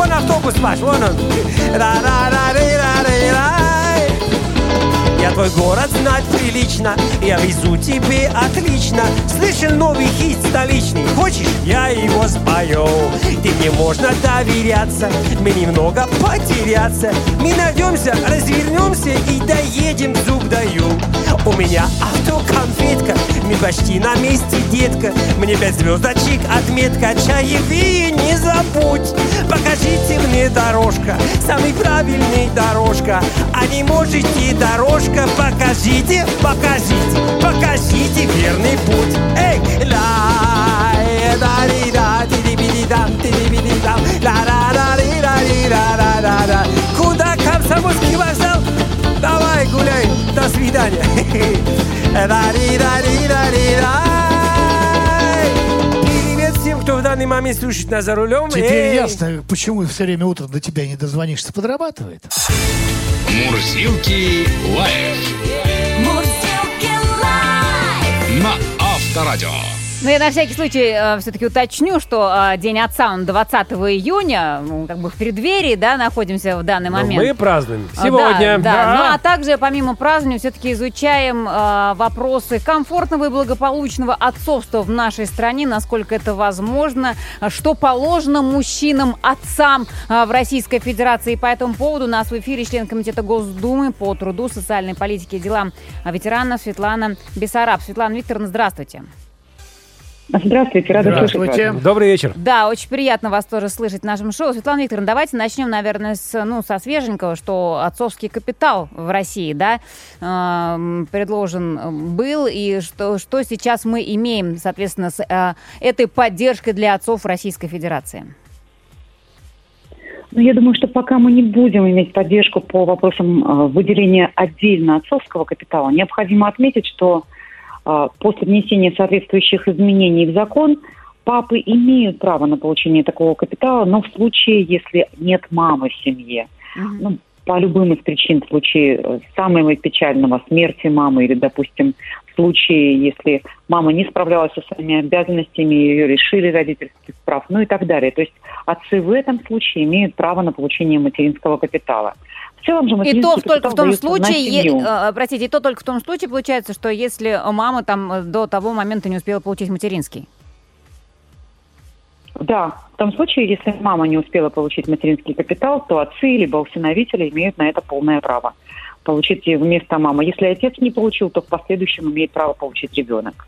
One, two, three, four, five, six, seven, eight, nine, ten. Твой город знать прилично, я везу тебе отлично. Слышал новый хит столичный, хочешь, я его спою? Ты мне можно доверяться, мы немного потеряться. Мы найдемся, развернемся и доедем, зуб даю. У меня автоконфетка, мы почти на месте, детка. Мне пять звездочек, отметка, чаевые не забудь. Покажите мне дорожка, самый правильный дорожка. А не можете дорожка, покажите, покажите, покажите верный путь. Эй, ла, э, да ри да ти ди би дам ти ди би дам ла ра ра ри ра ри ра ра ра ра Куда Комсомольский вокзал? Давай гуляй, до свидания. ра ри ра ри ра ри рай. Данный момент слушает нас за рулем. Теперь Эй. ясно, почему все время утром до тебя не дозвонишься, подрабатывает. Мурзилки лайф Мурзилки лайф. на Авторадио. Ну, я на всякий случай все-таки уточню, что э, День отца, он 20 июня, ну, как бы в преддверии, да, находимся в данный Ну, момент. Мы празднуем А, сегодня. Да, да. Ну а также, помимо празднования, все-таки изучаем э, вопросы комфортного и благополучного отцовства в нашей стране, насколько это возможно, что положено мужчинам, отцам э, в Российской Федерации. И по этому поводу у нас в эфире член Комитета Госдумы по труду, социальной политике и делам ветеранов Светлана Бессараб. Светлана Викторовна, здравствуйте. Здравствуйте, рада слышать Здравствуйте. вас. Добрый вечер. Да, очень приятно вас тоже слышать в нашем шоу. Светлана Викторовна, давайте начнем, наверное, с, ну, со свеженького, что отцовский капитал в России, да, эм, предложен был, и что, что сейчас мы имеем, соответственно, с э, этой поддержкой для отцов Российской Федерации. Ну, я думаю, что пока мы не будем иметь поддержку по вопросам э, выделения отдельно отцовского капитала, необходимо отметить, что э, после внесения соответствующих изменений в закон папы имеют право на получение такого капитала, но в случае, если нет мамы в семье. Ну, по любым из причин, в случае э, самого печального смерти мамы или, допустим, в случае, если мама не справлялась со своими обязанностями, ее лишили родительских прав, ну и так далее. То есть отцы в этом случае имеют право на получение материнского капитала. В целом же И то только в том случае, е- э, простите, и то только в том случае получается, что если мама там э, до того момента не успела получить материнский. Да, в том случае, если мама не успела получить материнский капитал, то отцы либо усыновители имеют на это полное право получить вместо мамы. Если отец не получил, то в последующем имеет право получить ребенок.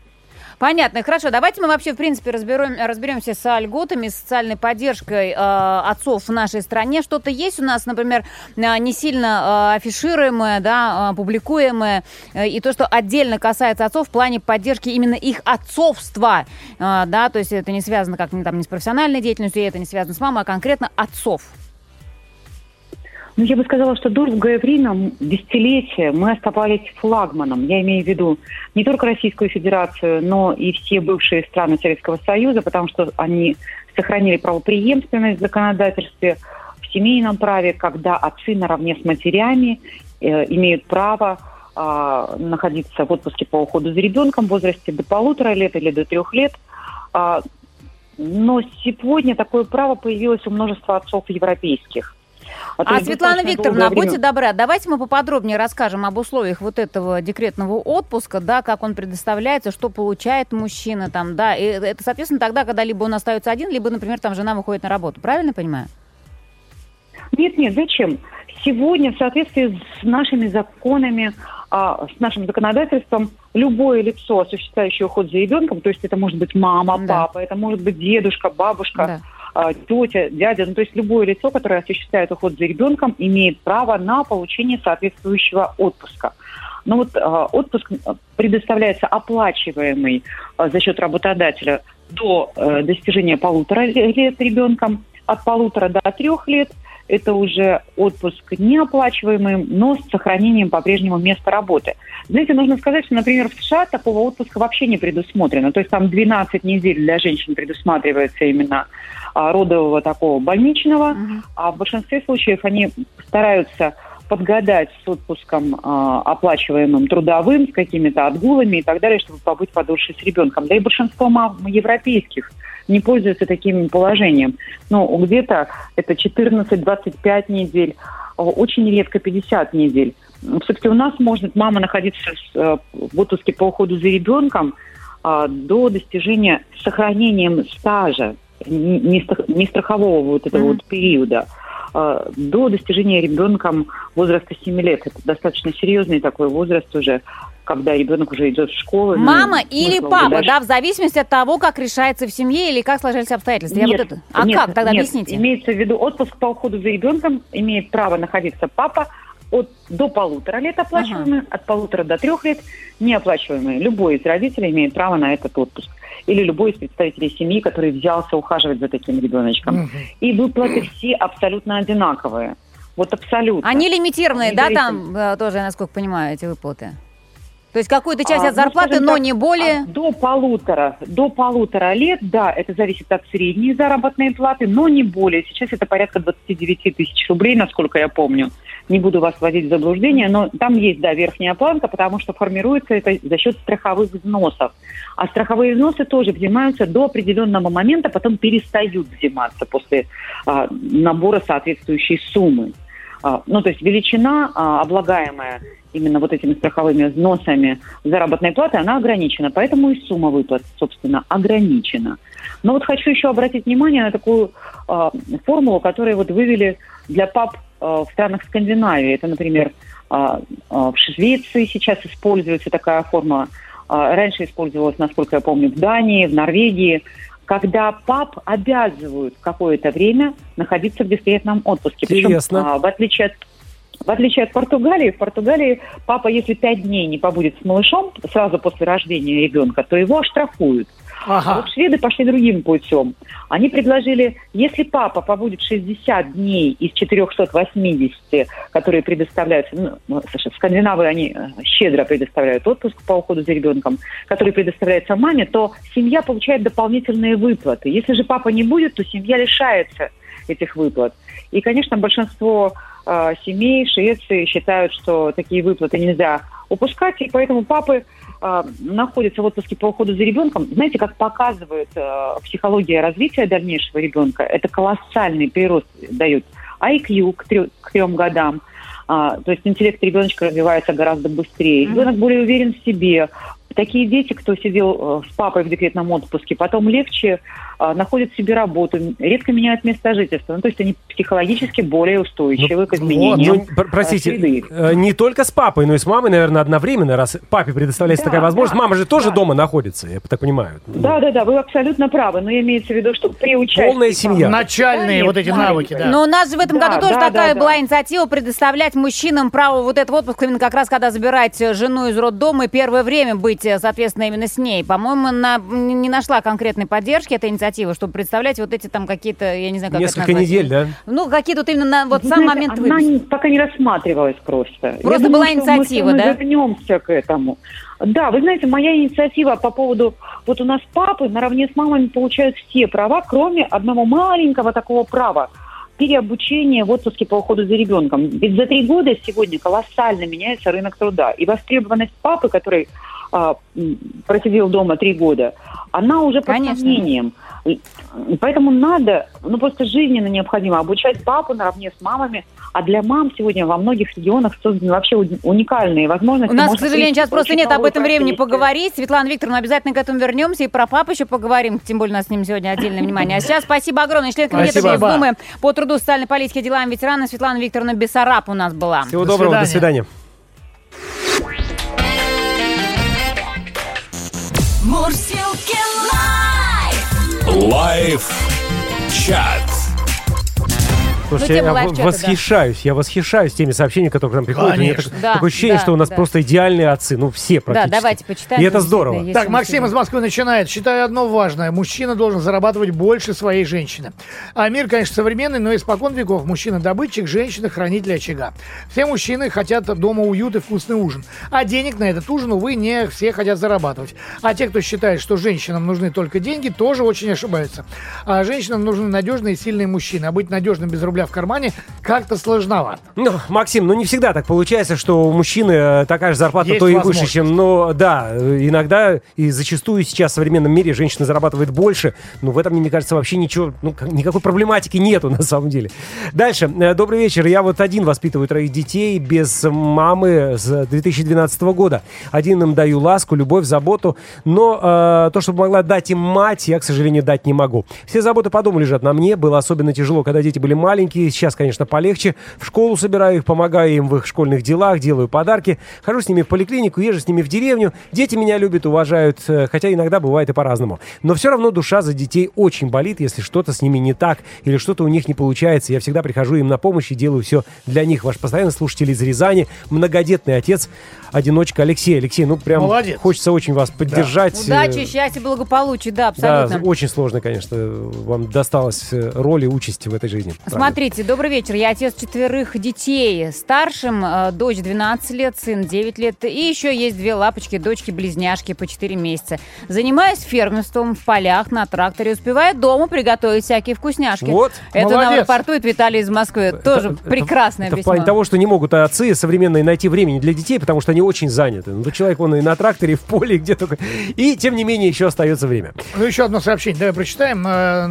Понятно. Хорошо, давайте мы вообще, в принципе, разберем, разберемся с льготами, с социальной поддержкой э, отцов в нашей стране. Что-то есть у нас, например, э, не сильно э, афишируемое, да, э, публикуемое, э, и то, что отдельно касается отцов в плане поддержки именно их отцовства, э, да, то есть это не связано как там не с профессиональной деятельностью, это не связано с мамой, а конкретно отцов. Ну, я бы сказала, что долгое время, десятилетия, мы оставались флагманом. Я имею в виду не только Российскую Федерацию, но и все бывшие страны Советского Союза, потому что они сохранили правопреемственность в законодательстве, в семейном праве, когда отцы наравне с матерями э, имеют право а, находиться в отпуске по уходу за ребенком в возрасте до полутора лет или до трех лет. А, но сегодня такое право появилось у множества отцов европейских. А, есть Светлана Викторовна, а будьте время- добры, давайте мы поподробнее расскажем об условиях вот этого декретного отпуска, да, как он предоставляется, что получает мужчина там, да, и это, соответственно, тогда, когда либо он остается один, либо, например, там жена выходит на работу, правильно понимаю? Нет, нет, зачем? Сегодня в соответствии с нашими законами, а, с нашим законодательством, любое лицо, осуществляющее уход за ребенком, то есть это может быть мама, Да. папа, это может быть дедушка, бабушка, Да. А, тетя, дядя, ну то есть любое лицо, которое осуществляет уход за ребенком, имеет право на получение соответствующего отпуска. Но вот а, отпуск а, предоставляется оплачиваемый а, за счет работодателя до э, достижения полутора лет ребенком, от полутора до трех лет это уже отпуск неоплачиваемый, но с сохранением по-прежнему места работы. Знаете, нужно сказать, что, например, в США такого отпуска вообще не предусмотрено. То есть там 12 недель для женщин предусматривается именно родового такого больничного, Мгм. а в большинстве случаев они стараются подгадать с отпуском а, оплачиваемым трудовым, с какими-то отгулами и так далее, чтобы побыть подольше с ребенком. Да и большинство мам европейских не пользуются таким положением. Ну, где-то это 14-25 недель, а, очень редко 50 недель. Все-таки у нас может мама находиться э, в отпуске по уходу за ребенком а, до достижения сохранением стажа, не, страхового вот этого вот периода, а, до достижения ребенком возраста 7 лет. Это достаточно серьезный такой возраст уже, когда ребенок уже идет в школу. ну, Мама смысла или папа, дальше да, в зависимости от того, как решается в семье или как сложились обстоятельства. Я нет, вот это... А нет, как? Тогда нет. объясните. Имеется в виду отпуск по уходу за ребенком имеет право находиться папа от до полутора лет оплачиваемый, от полутора до трех лет неоплачиваемый. Любой из родителей имеет право на этот отпуск. Или любой из представителей семьи, который взялся ухаживать за таким ребеночком. И выплаты все абсолютно одинаковые. Вот абсолютно. Они лимитированные, да, там э, тоже, насколько понимаю, эти выплаты? То есть какую-то часть А, от ну, зарплаты, скажем но так, не более... а, До полутора, до полутора лет, да, это зависит от средней заработной платы, но не более. Сейчас это порядка 29 тысяч рублей, насколько я помню. Не буду вас вводить в заблуждение, но там есть, да, верхняя планка, потому что формируется это за счет страховых взносов. А страховые взносы тоже взимаются до определенного момента, потом перестают взиматься после а, набора соответствующей суммы. А, ну, то есть величина, а, облагаемая именно вот этими страховыми взносами заработной платы, она ограничена. Поэтому и сумма выплат, собственно, ограничена. Но вот хочу еще обратить внимание на такую а, формулу, которую вот вывели для пап а, в странах Скандинавии. Это, например, а, а, в Швеции сейчас используется такая формула. А, раньше использовалась, насколько я помню, в Дании, в Норвегии когда пап обязывают какое-то время находиться в декретном отпуске. Причем, Интересно. а, в отличие от в отличие от Португалии, в Португалии папа, если пять дней не побудет с малышом сразу после рождения ребенка, то его оштрафуют. А Ага. вот шведы пошли другим путем. Они предложили, если папа побудет 60 дней из 480, которые предоставляются, ну, слушай, скандинавы, они э, щедро предоставляют отпуск по уходу за ребенком, который предоставляется маме, то семья получает дополнительные выплаты. Если же папа не будет, то семья лишается этих выплат. И, конечно, большинство э, семей Швеции считают, что такие выплаты нельзя упускать, и поэтому папы э, находятся в отпуске по уходу за ребенком. Знаете, как показывает э, психология развития дальнейшего ребенка, это колоссальный прирост дает IQ к, трё- к трем годам. А, то есть интеллект ребеночка развивается гораздо быстрее. Ребенок более уверен в себе. Такие дети, кто сидел э, с папой в декретном отпуске, потом легче находят себе работу, редко меняют место жительства. Ну, то есть они психологически более устойчивы к изменениям. Ну, пр- простите, среды. э, не только с папой, но и с мамой, наверное, одновременно, раз папе предоставляется Да, такая возможность. да, Мама же тоже да. дома находится, я так понимаю. Да, да, да, вы абсолютно правы. Но имеется в виду, что при участии... Полная семья. Начальные Да, вот нет, эти навыки, да. Но у нас же в этом Да, году тоже да, такая да, была да. инициатива предоставлять мужчинам право вот этот отпуск именно как раз, когда забирать жену из роддома и первое время быть, соответственно, именно с ней. По-моему, на- н- не нашла конкретной поддержки эта инициатива, чтобы представлять вот эти там какие-то, я не знаю, как это Несколько назвать. недель, да? Ну, какие тут именно на вот Вы сам знаете, момент она не- пока не рассматривалась просто. Просто Я была думаю, что инициатива, мы, да? Мы вернемся к этому. Да, вы знаете, моя инициатива по поводу... Вот у нас папы наравне с мамами получают все права, кроме одного маленького такого права переобучение в отпуске по уходу за ребенком. Ведь за три года сегодня колоссально меняется рынок труда. И востребованность папы, который а, просидел дома три года, она уже под Конечно. Поэтому надо, ну просто жизненно необходимо обучать папу наравне с мамами. А для мам сегодня во многих регионах созданы вообще уни- уникальные возможности. У нас, к Можно сожалению, прийти, сейчас просто нет об этом времени поговорить. Светлана Викторовна, обязательно к этому вернемся. И про пап еще поговорим. Тем более у нас с ним сегодня отдельное внимание. А сейчас спасибо огромное. Член комитета. Госдумы по труду, социальной политике и делам ветерана Светлана Викторовна Бессараб у нас была. Всего До доброго, до свидания. свидания. Мурсилки лайф. Чат. Слушайте, тема я да. восхищаюсь, я восхищаюсь теми сообщениями, которые к нам приходят. У меня Конечно. так- Да, такое ощущение, да, что у нас да. просто идеальные отцы, ну все практически. давайте почитаем. И это здорово. Так, Максим из Москвы начинает. Считаю одно важное. Мужчина должен зарабатывать больше своей женщины. А мир, конечно, современный, но испокон веков мужчина добытчик, женщина хранитель очага. Все мужчины хотят дома уют и вкусный ужин. А денег на этот ужин, увы, не все хотят зарабатывать. А те, кто считает, что женщинам нужны только деньги, тоже очень ошибаются. А женщинам нужны надежные и сильные мужчины. А быть надежным без рубля рубля в кармане как-то сложновато. Ну, Максим, ну не всегда так получается, что у мужчины э, такая же зарплата, Есть то и выше, чем... Но да, э, иногда и зачастую сейчас в современном мире женщина зарабатывает больше, но в этом, мне кажется, вообще ничего, ну, как- никакой проблематики нету на самом деле. Дальше. Э, Добрый вечер. Я вот один воспитываю троих детей без мамы с 2012 года. Один им даю ласку, любовь, заботу, но э, то, чтобы могла дать им мать, я, к сожалению, дать не могу. Все заботы по дому лежат на мне. Было особенно тяжело, когда дети были маленькие. Сейчас, конечно, полегче. В школу собираю их, помогаю им в их школьных делах, делаю подарки. Хожу с ними в поликлинику, езжу с ними в деревню. Дети меня любят, уважают, э, хотя иногда бывает и по-разному. Но все равно душа за детей очень болит, если что-то с ними не так или что-то у них не получается. Я всегда прихожу им на помощь и делаю все для них. Ваш постоянный слушатель из Рязани, многодетный отец, одиночка Алексей. Алексей, ну прям Молодец. хочется очень вас поддержать. Удачи, Э, счастья, благополучия, да, Да, абсолютно. очень сложно, конечно, вам досталась э, роль и участь в этой жизни. Правда. Смотрите, добрый вечер. Я отец четверых детей. Старшим э, дочь 12 лет, сын 9 лет. И еще есть две лапочки, дочки-близняшки по 4 месяца. Занимаюсь фермерством в полях, на тракторе. Успеваю дома приготовить всякие вкусняшки. Вот. Это Молодец. нам рапортует Виталий из Москвы. Тоже Это- прекрасное это, письмо. в плане того, что не могут отцы современные найти времени для детей, потому что они очень заняты. Ну, человек, он и на тракторе, и в поле, и где только. И, тем не менее, еще остается время. Ну, еще одно сообщение, давай прочитаем. Э,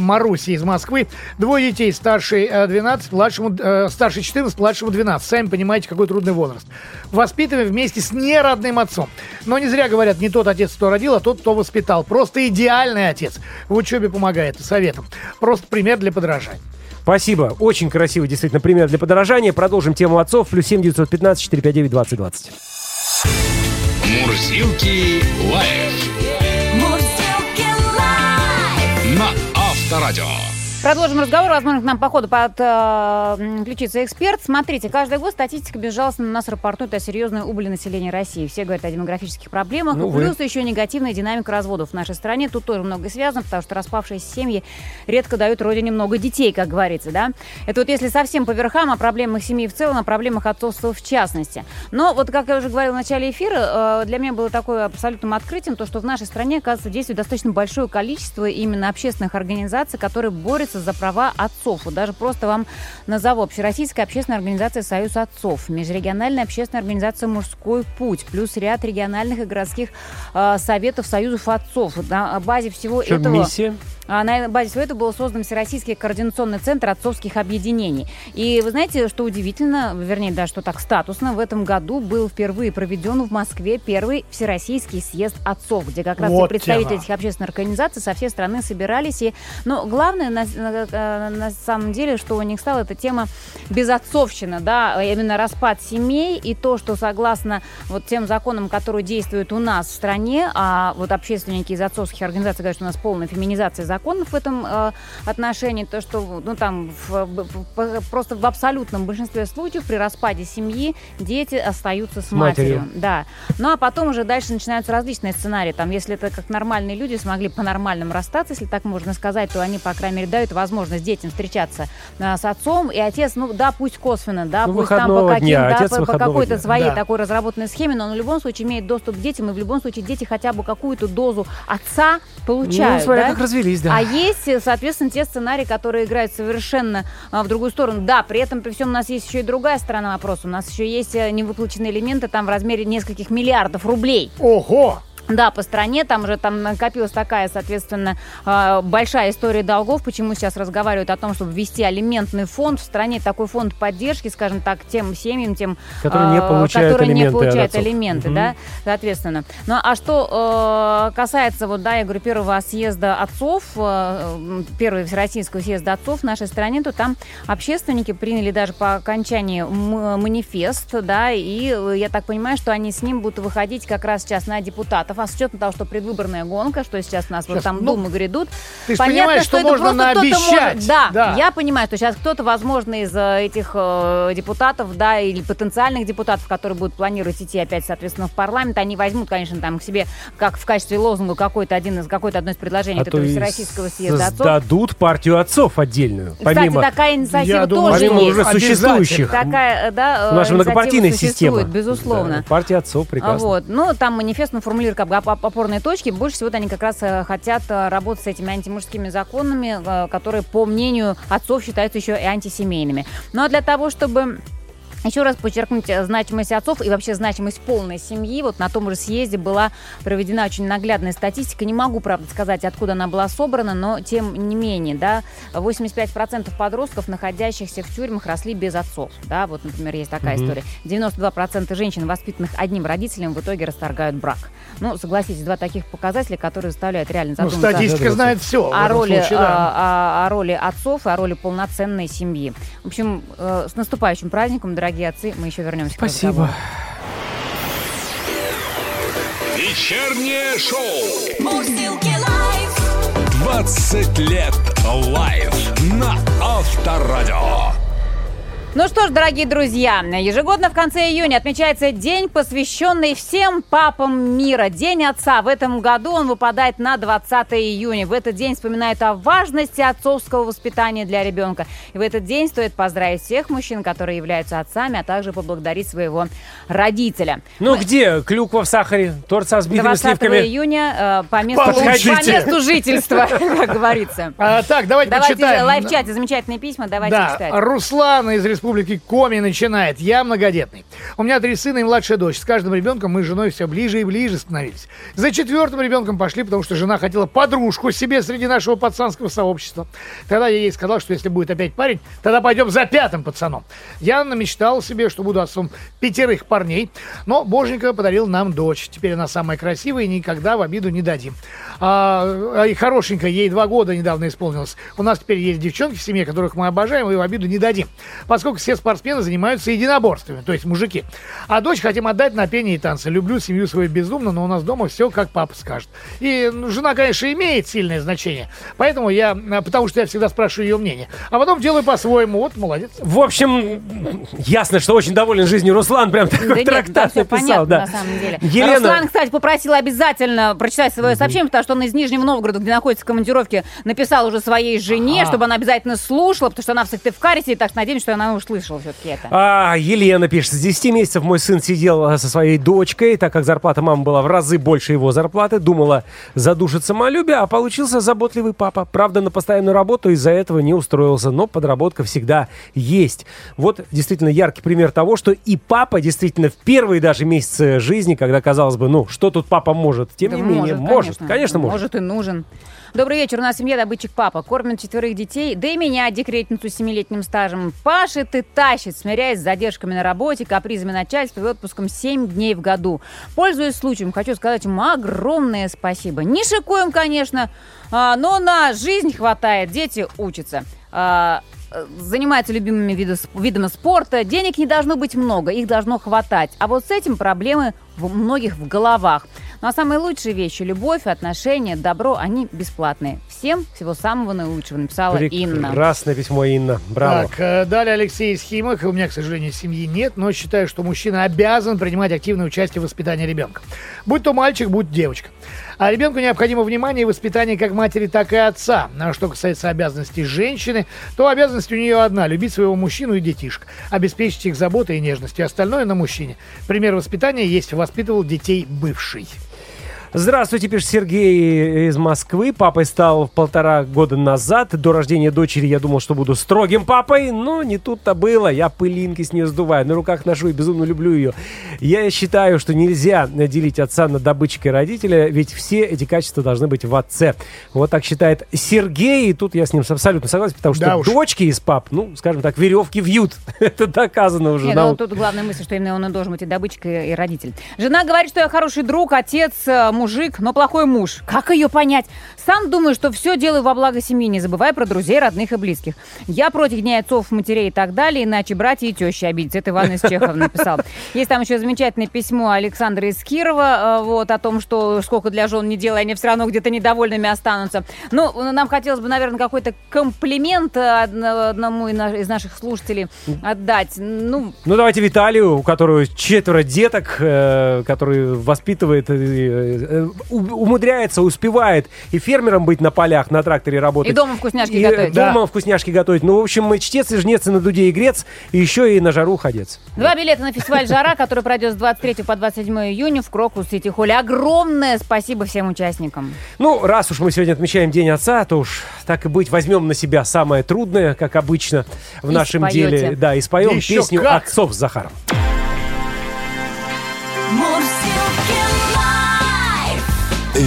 Маруси из Москвы. Двое детей, старший э, 12, младшему, э, старший 14, младшему 12. Сами понимаете, какой трудный возраст. Воспитываем вместе с неродным отцом. Но не зря говорят, не тот отец, кто родил, а тот, кто воспитал. Просто идеальный отец. В учебе помогает советом. Просто пример для подражания. Спасибо. Очень красивый, действительно, пример для подорожания. Продолжим тему отцов. Плюс 7 915 459 2020. Мурзилки лайф Мурзилки лайф. на Авторадио. Продолжим разговор. Возможно, к нам по ходу подключится эксперт. Смотрите, каждый год статистика безжалостно нас рапортует о серьезной убыли населения России. Все говорят о демографических проблемах. Ну, плюс еще негативная динамика разводов в нашей стране. Тут тоже многое связано, потому что распавшиеся семьи редко дают родине много детей, как говорится, да. Это вот если совсем по верхам, о проблемах семьи в целом, о проблемах отцовства в частности. Но вот, как я уже говорила в начале эфира, э, для меня было такое абсолютным открытием, то, что в нашей стране, оказывается, действует достаточно большое количество именно общественных организаций, которые борются за права отцов. Вот даже просто вам назову. Общероссийская общественная организация «Союз отцов», Межрегиональная общественная организация «Мужской путь», плюс ряд региональных и городских э, советов союзов отцов. Вот На базе всего Что, этого... миссия? А на базе этого был создан Всероссийский координационный центр отцовских объединений. И вы знаете, что удивительно, вернее, да, что так статусно, в этом году был впервые проведен в Москве первый Всероссийский съезд отцов, где как раз Вот и представители тема. этих общественных организаций со всей страны собирались. И, но главное, на, на- э, на самом деле, что у них стало, это тема безотцовщина, да, именно распад семей и то, что согласно вот тем законам, которые действуют у нас в стране, а вот общественники из отцовских организаций говорят, что у нас полная феминизация законов в этом э, отношении, то, что, ну, там, в- в- просто в абсолютном большинстве случаев при распаде семьи дети остаются с, С матерью. матерью. Да. Ну, а потом уже дальше начинаются различные сценарии. Там, если это как нормальные люди смогли по-нормальному расстаться, если так можно сказать, то они, по крайней мере, дают возможность детям встречаться а, с отцом. И отец, ну, да, пусть косвенно, да, Ну, пусть там по каким, дня, да, по, по какой-то дня. своей Да. такой разработанной схеме, но он в любом случае имеет доступ к детям, и в любом случае дети хотя бы какую-то дозу отца получают. ну, смотря да? как развелись, да. А есть, э, соответственно, те сценарии, которые играют совершенно а, в другую сторону. Да, при этом, при всем, у нас есть еще и другая сторона вопроса. У нас еще есть э, невыплаченные элементы там в размере нескольких миллиардов рублей. Ого! Да, по стране там уже там накопилась такая, соответственно, э, большая история долгов. Почему сейчас разговаривают о том, чтобы ввести алиментный фонд в стране, такой фонд поддержки, скажем так, тем семьям, тем, Которые не э, получают которые не алименты от получают алименты, Мгм. да, соответственно. Ну, а что э, касается, вот, да, я говорю, первого съезда отцов, э, первого всероссийского съезда отцов в нашей стране, то там общественники приняли даже по окончании манифест, да, и я так понимаю, что они с ним будут выходить как раз сейчас на депутатов, а с учетом того, что предвыборная гонка, что сейчас у нас вот Сейчас, там ну, думы грядут. Ты Понятно, понимаешь, что это можно просто кто-то наобещать. может- Да, Да. я понимаю, что сейчас кто-то, возможно, из э, этих э, депутатов, да, или потенциальных депутатов, которые будут планировать идти опять, соответственно, в парламент, они возьмут, конечно, там к себе, как в качестве лозунга, какой-то один из, какое-то одно из предложений А этого Всероссийского съезда отцов. создадут партию отцов отдельную. Кстати, помимо такая инициатива Я думаю, тоже помимо есть. уже существующих. Такая, э, да, У э, инициатива многопартийная существует, система. безусловно. Да, партия отцов А прекрасно. Вот. Ну, там манифест мы формулируем как бы оп- опорные точки. Больше всего они как раз э, хотят э, работать с этими антимужскими законами, э, которые, по мнению отцов, считаются еще и антисемейными. Ну а для того, чтобы еще раз подчеркнуть э, значимость отцов и вообще значимость полной семьи. Вот на том же съезде была проведена очень наглядная статистика. Не могу, правда, сказать, откуда она была собрана, но тем не менее, да, 85% подростков, находящихся в тюрьмах, росли без отцов. Да, вот, например, есть такая Мгм. история. 92% женщин, воспитанных одним родителем, в итоге расторгают брак. Ну, согласитесь, два таких показателя, которые заставляют реально Ну, задуматься статистика знает все. о роли, а, о- о роли отцов и о роли полноценной семьи. В общем, э, с наступающим праздником, дорогие отцы, мы еще вернемся к Спасибо. разговору. Вечернее шоу. Мурзилки лайф. 20 лет лайф на Авторадио. Ну что ж, дорогие друзья, ежегодно в конце июня отмечается день, посвященный всем папам мира. День отца. В этом году он выпадает на 20 июня. В этот день вспоминают о важности отцовского воспитания для ребенка. И в этот день стоит поздравить всех мужчин, которые являются отцами, а также поблагодарить своего родителя. Ну где клюква в сахаре, торт со сбитыми 20 сливками? июня э, по месту, по месту жительства, как говорится. А, так, давайте, Давайте почитаем. лайв-чате, замечательные письма, давайте да, читать. Руслан из Республики Коми начинает. Я многодетный. У меня три сына и младшая дочь. С каждым ребенком мы с женой все ближе и ближе становились. За четвертым ребенком пошли, потому что жена хотела подружку себе среди нашего пацанского сообщества. Тогда я ей сказал, что если будет опять парень, тогда пойдем за пятым пацаном. Я намечтал себе, что буду отцом пятерых парней, но Боженька подарил нам дочь. Теперь она самая красивая и никогда в обиду не дадим. А, а и хорошенькая, ей два года недавно исполнилось. У нас теперь есть девчонки в семье, которых мы обожаем, и в обиду не дадим. Поскольку все спортсмены занимаются единоборствами, то есть мужики. А дочь хотим отдать на пение и танцы. Люблю семью свою безумно, но у нас дома все как папа скажет. И ну, жена, конечно, имеет сильное значение. Поэтому я, а, потому что я всегда спрашиваю ее мнение. А потом делаю по-своему. Вот, молодец. В общем, ясно, что очень доволен жизнью Руслан. Прям такой Да нет, да, трактат написал. понятно, да. на самом деле. Елена, Руслан, кстати, попросил обязательно прочитать свое сообщение, потому что он из Нижнего Новгорода, где находится в командировке, написал уже своей жене, Ага. чтобы она обязательно слушала, потому что она в Сыктывкаре сидит, так что надеемся, что она услышала все-таки это. А, Елена пишет, с 10 месяцев мой сын сидел а, со своей дочкой, так как зарплата мамы была в разы больше его зарплаты, думала задушит самолюбие, а получился заботливый папа. Правда, на постоянную работу из-за этого не устроился, но подработка всегда есть. Вот действительно яркий пример того, что и папа действительно в первые даже месяцы жизни, когда казалось бы, ну, что тут папа может, тем Да не менее, может, конечно, может. Может и нужен. Добрый вечер. У нас в семье добытчик папа. Кормит четверых детей, да и меня, декретницу с семилетним стажем. Пашет и тащит, смиряясь с задержками на работе, капризами начальства и отпуском 7 дней в году. Пользуясь случаем, хочу сказать ему огромное спасибо. Не шикуем, конечно, а, но на жизнь хватает. Дети учатся. А, занимаются любимыми виды- видами спорта. Денег не должно быть много, их должно хватать. А вот с этим проблемы у многих в головах. Ну а самые лучшие вещи – любовь, отношения, добро – они бесплатные. Всем всего самого наилучшего, написала Инна. Прекрасное письмо, Инна. Браво. Так, э, далее Алексей из Химок. У меня, к сожалению, семьи нет, но считаю, что мужчина обязан принимать активное участие в воспитании ребенка. Будь то мальчик, будь девочка. А ребенку необходимо внимание и воспитание как матери, так и отца. А что касается обязанностей женщины, то обязанность у нее одна – любить своего мужчину и детишек, обеспечить их заботой и нежностью. Остальное на мужчине. Пример воспитания есть «воспитывал детей бывший». Здравствуйте, пишет Сергей из Москвы. Папой стал полтора года назад. До рождения дочери я думал, что буду строгим папой, но не тут-то было. Я пылинки с нее сдуваю, на руках ношу и безумно люблю ее. Я считаю, что нельзя делить отца на добытчика и родителя, ведь все эти качества должны быть в отце. Вот так считает Сергей, и тут я с ним абсолютно согласен, потому что Да уж. дочки из пап, ну, скажем так, веревки вьют. Это доказано уже. Нет, ну, тут главная мысль, что именно он и должен быть и добытчик, и, родитель. Жена говорит, что я хороший друг, отец, э, мужик, но плохой муж. Как ее понять? Сам думаю, что все делаю во благо семьи, не забывая про друзей, родных и близких. Я против дней отцов, матерей и так далее, иначе братья и тещи обидятся. Это Иван из Чехова написал. Есть там еще замечательное письмо Александра из Кирова, э, вот, о том, что сколько для жен не делай, они все равно где-то недовольными останутся. Ну, нам хотелось бы, наверное, какой-то комплимент э, одно- одному из на- из наших слушателей отдать. Ну, Ну, давайте Виталию, у которого четверо деток, э, который воспитывает, умудряется, успевает и фермером быть на полях, на тракторе работать. И дома вкусняшки и готовить. дома вкусняшки готовить. Ну, в общем, мы чтец и жнец, и на дуде и грец, и еще и на жару ходец. Два билета на фестиваль «Жара», который пройдет с 23 по 27 июня в Крокус Сити Холле. Огромное спасибо всем участникам. Ну, раз уж мы сегодня отмечаем День Отца, то уж так и быть, возьмем на себя самое трудное, как обычно в И нашем споете. деле. Да, и споем Еще песню как! отцов с Захаром.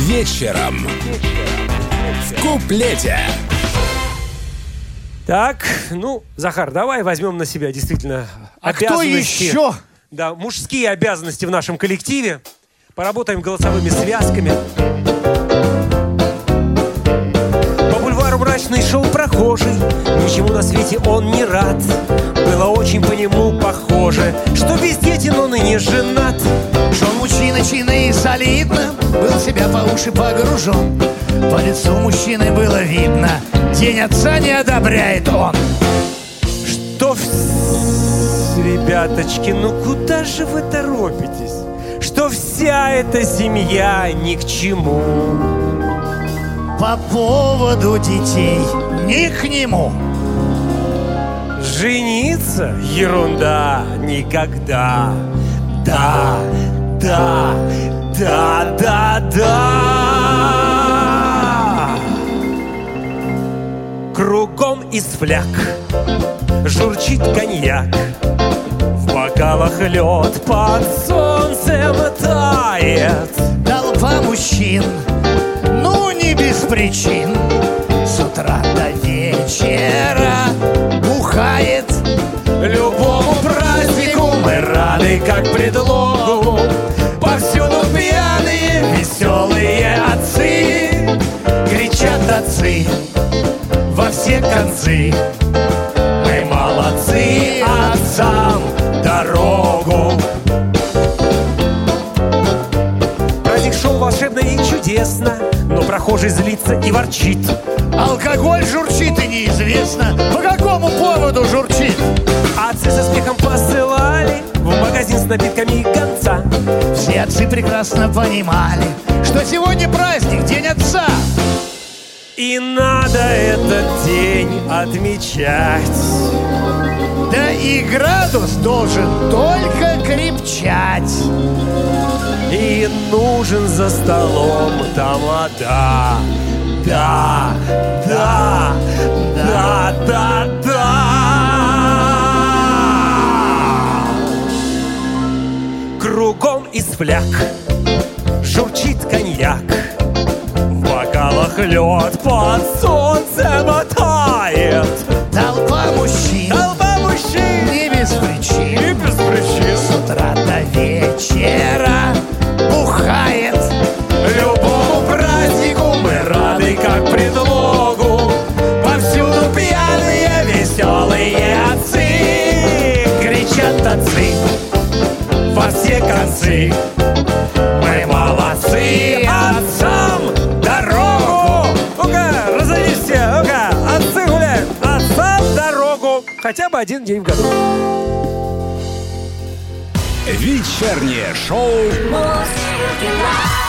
Вечером. В куплете. Так, ну, Захар, давай возьмем на себя действительно А кто обязанности. еще? Да, мужские обязанности в нашем коллективе. Поработаем голосовыми связками. По бульвару мрачный шел прохожий, ничему на свете он не рад. Было очень по нему похоже, что бездетен он и не женат. Он мужчина чинно и солидно Был себя по уши погружен По лицу мужчины было видно День отца не одобряет он Что в- Ребяточки, ну куда же вы торопитесь? Что вся эта семья ни к чему. По поводу детей ни к нему Жениться? Ерунда, никогда. Да, да, да, да, да. Кругом из фляг журчит коньяк. В бокалах лед под солнцем тает. Толпа мужчин, ну не без причин С утра до вечера бухает Любому празднику мы рады, как предлогу. Отцы во все концы. Мы молодцы отцам дорогу. Праздник шел волшебно и чудесно, но прохожий злится и ворчит. Алкоголь журчит и неизвестно, по какому поводу журчит. Отцы со смехом посылали в магазин с напитками конца. Все отцы прекрасно понимали, что сегодня праздник, День Отца. И надо этот день отмечать. Да и градус должен только крепчать. И нужен за столом тамада. Да, да, да, да, да. Кругом из фляг журчит коньяк. В бокалах лед под солнцем тает. Толпа мужчин, Толпа мужчин. Не без причин, и без причин. С утра до вечера бухает. Любому празднику мы рады как предлогу. Повсюду пьяные, веселые отцы. Кричат отцы. Во все концы. Мы молодцы, Хотя бы один день в году Вечернее шоу лайф.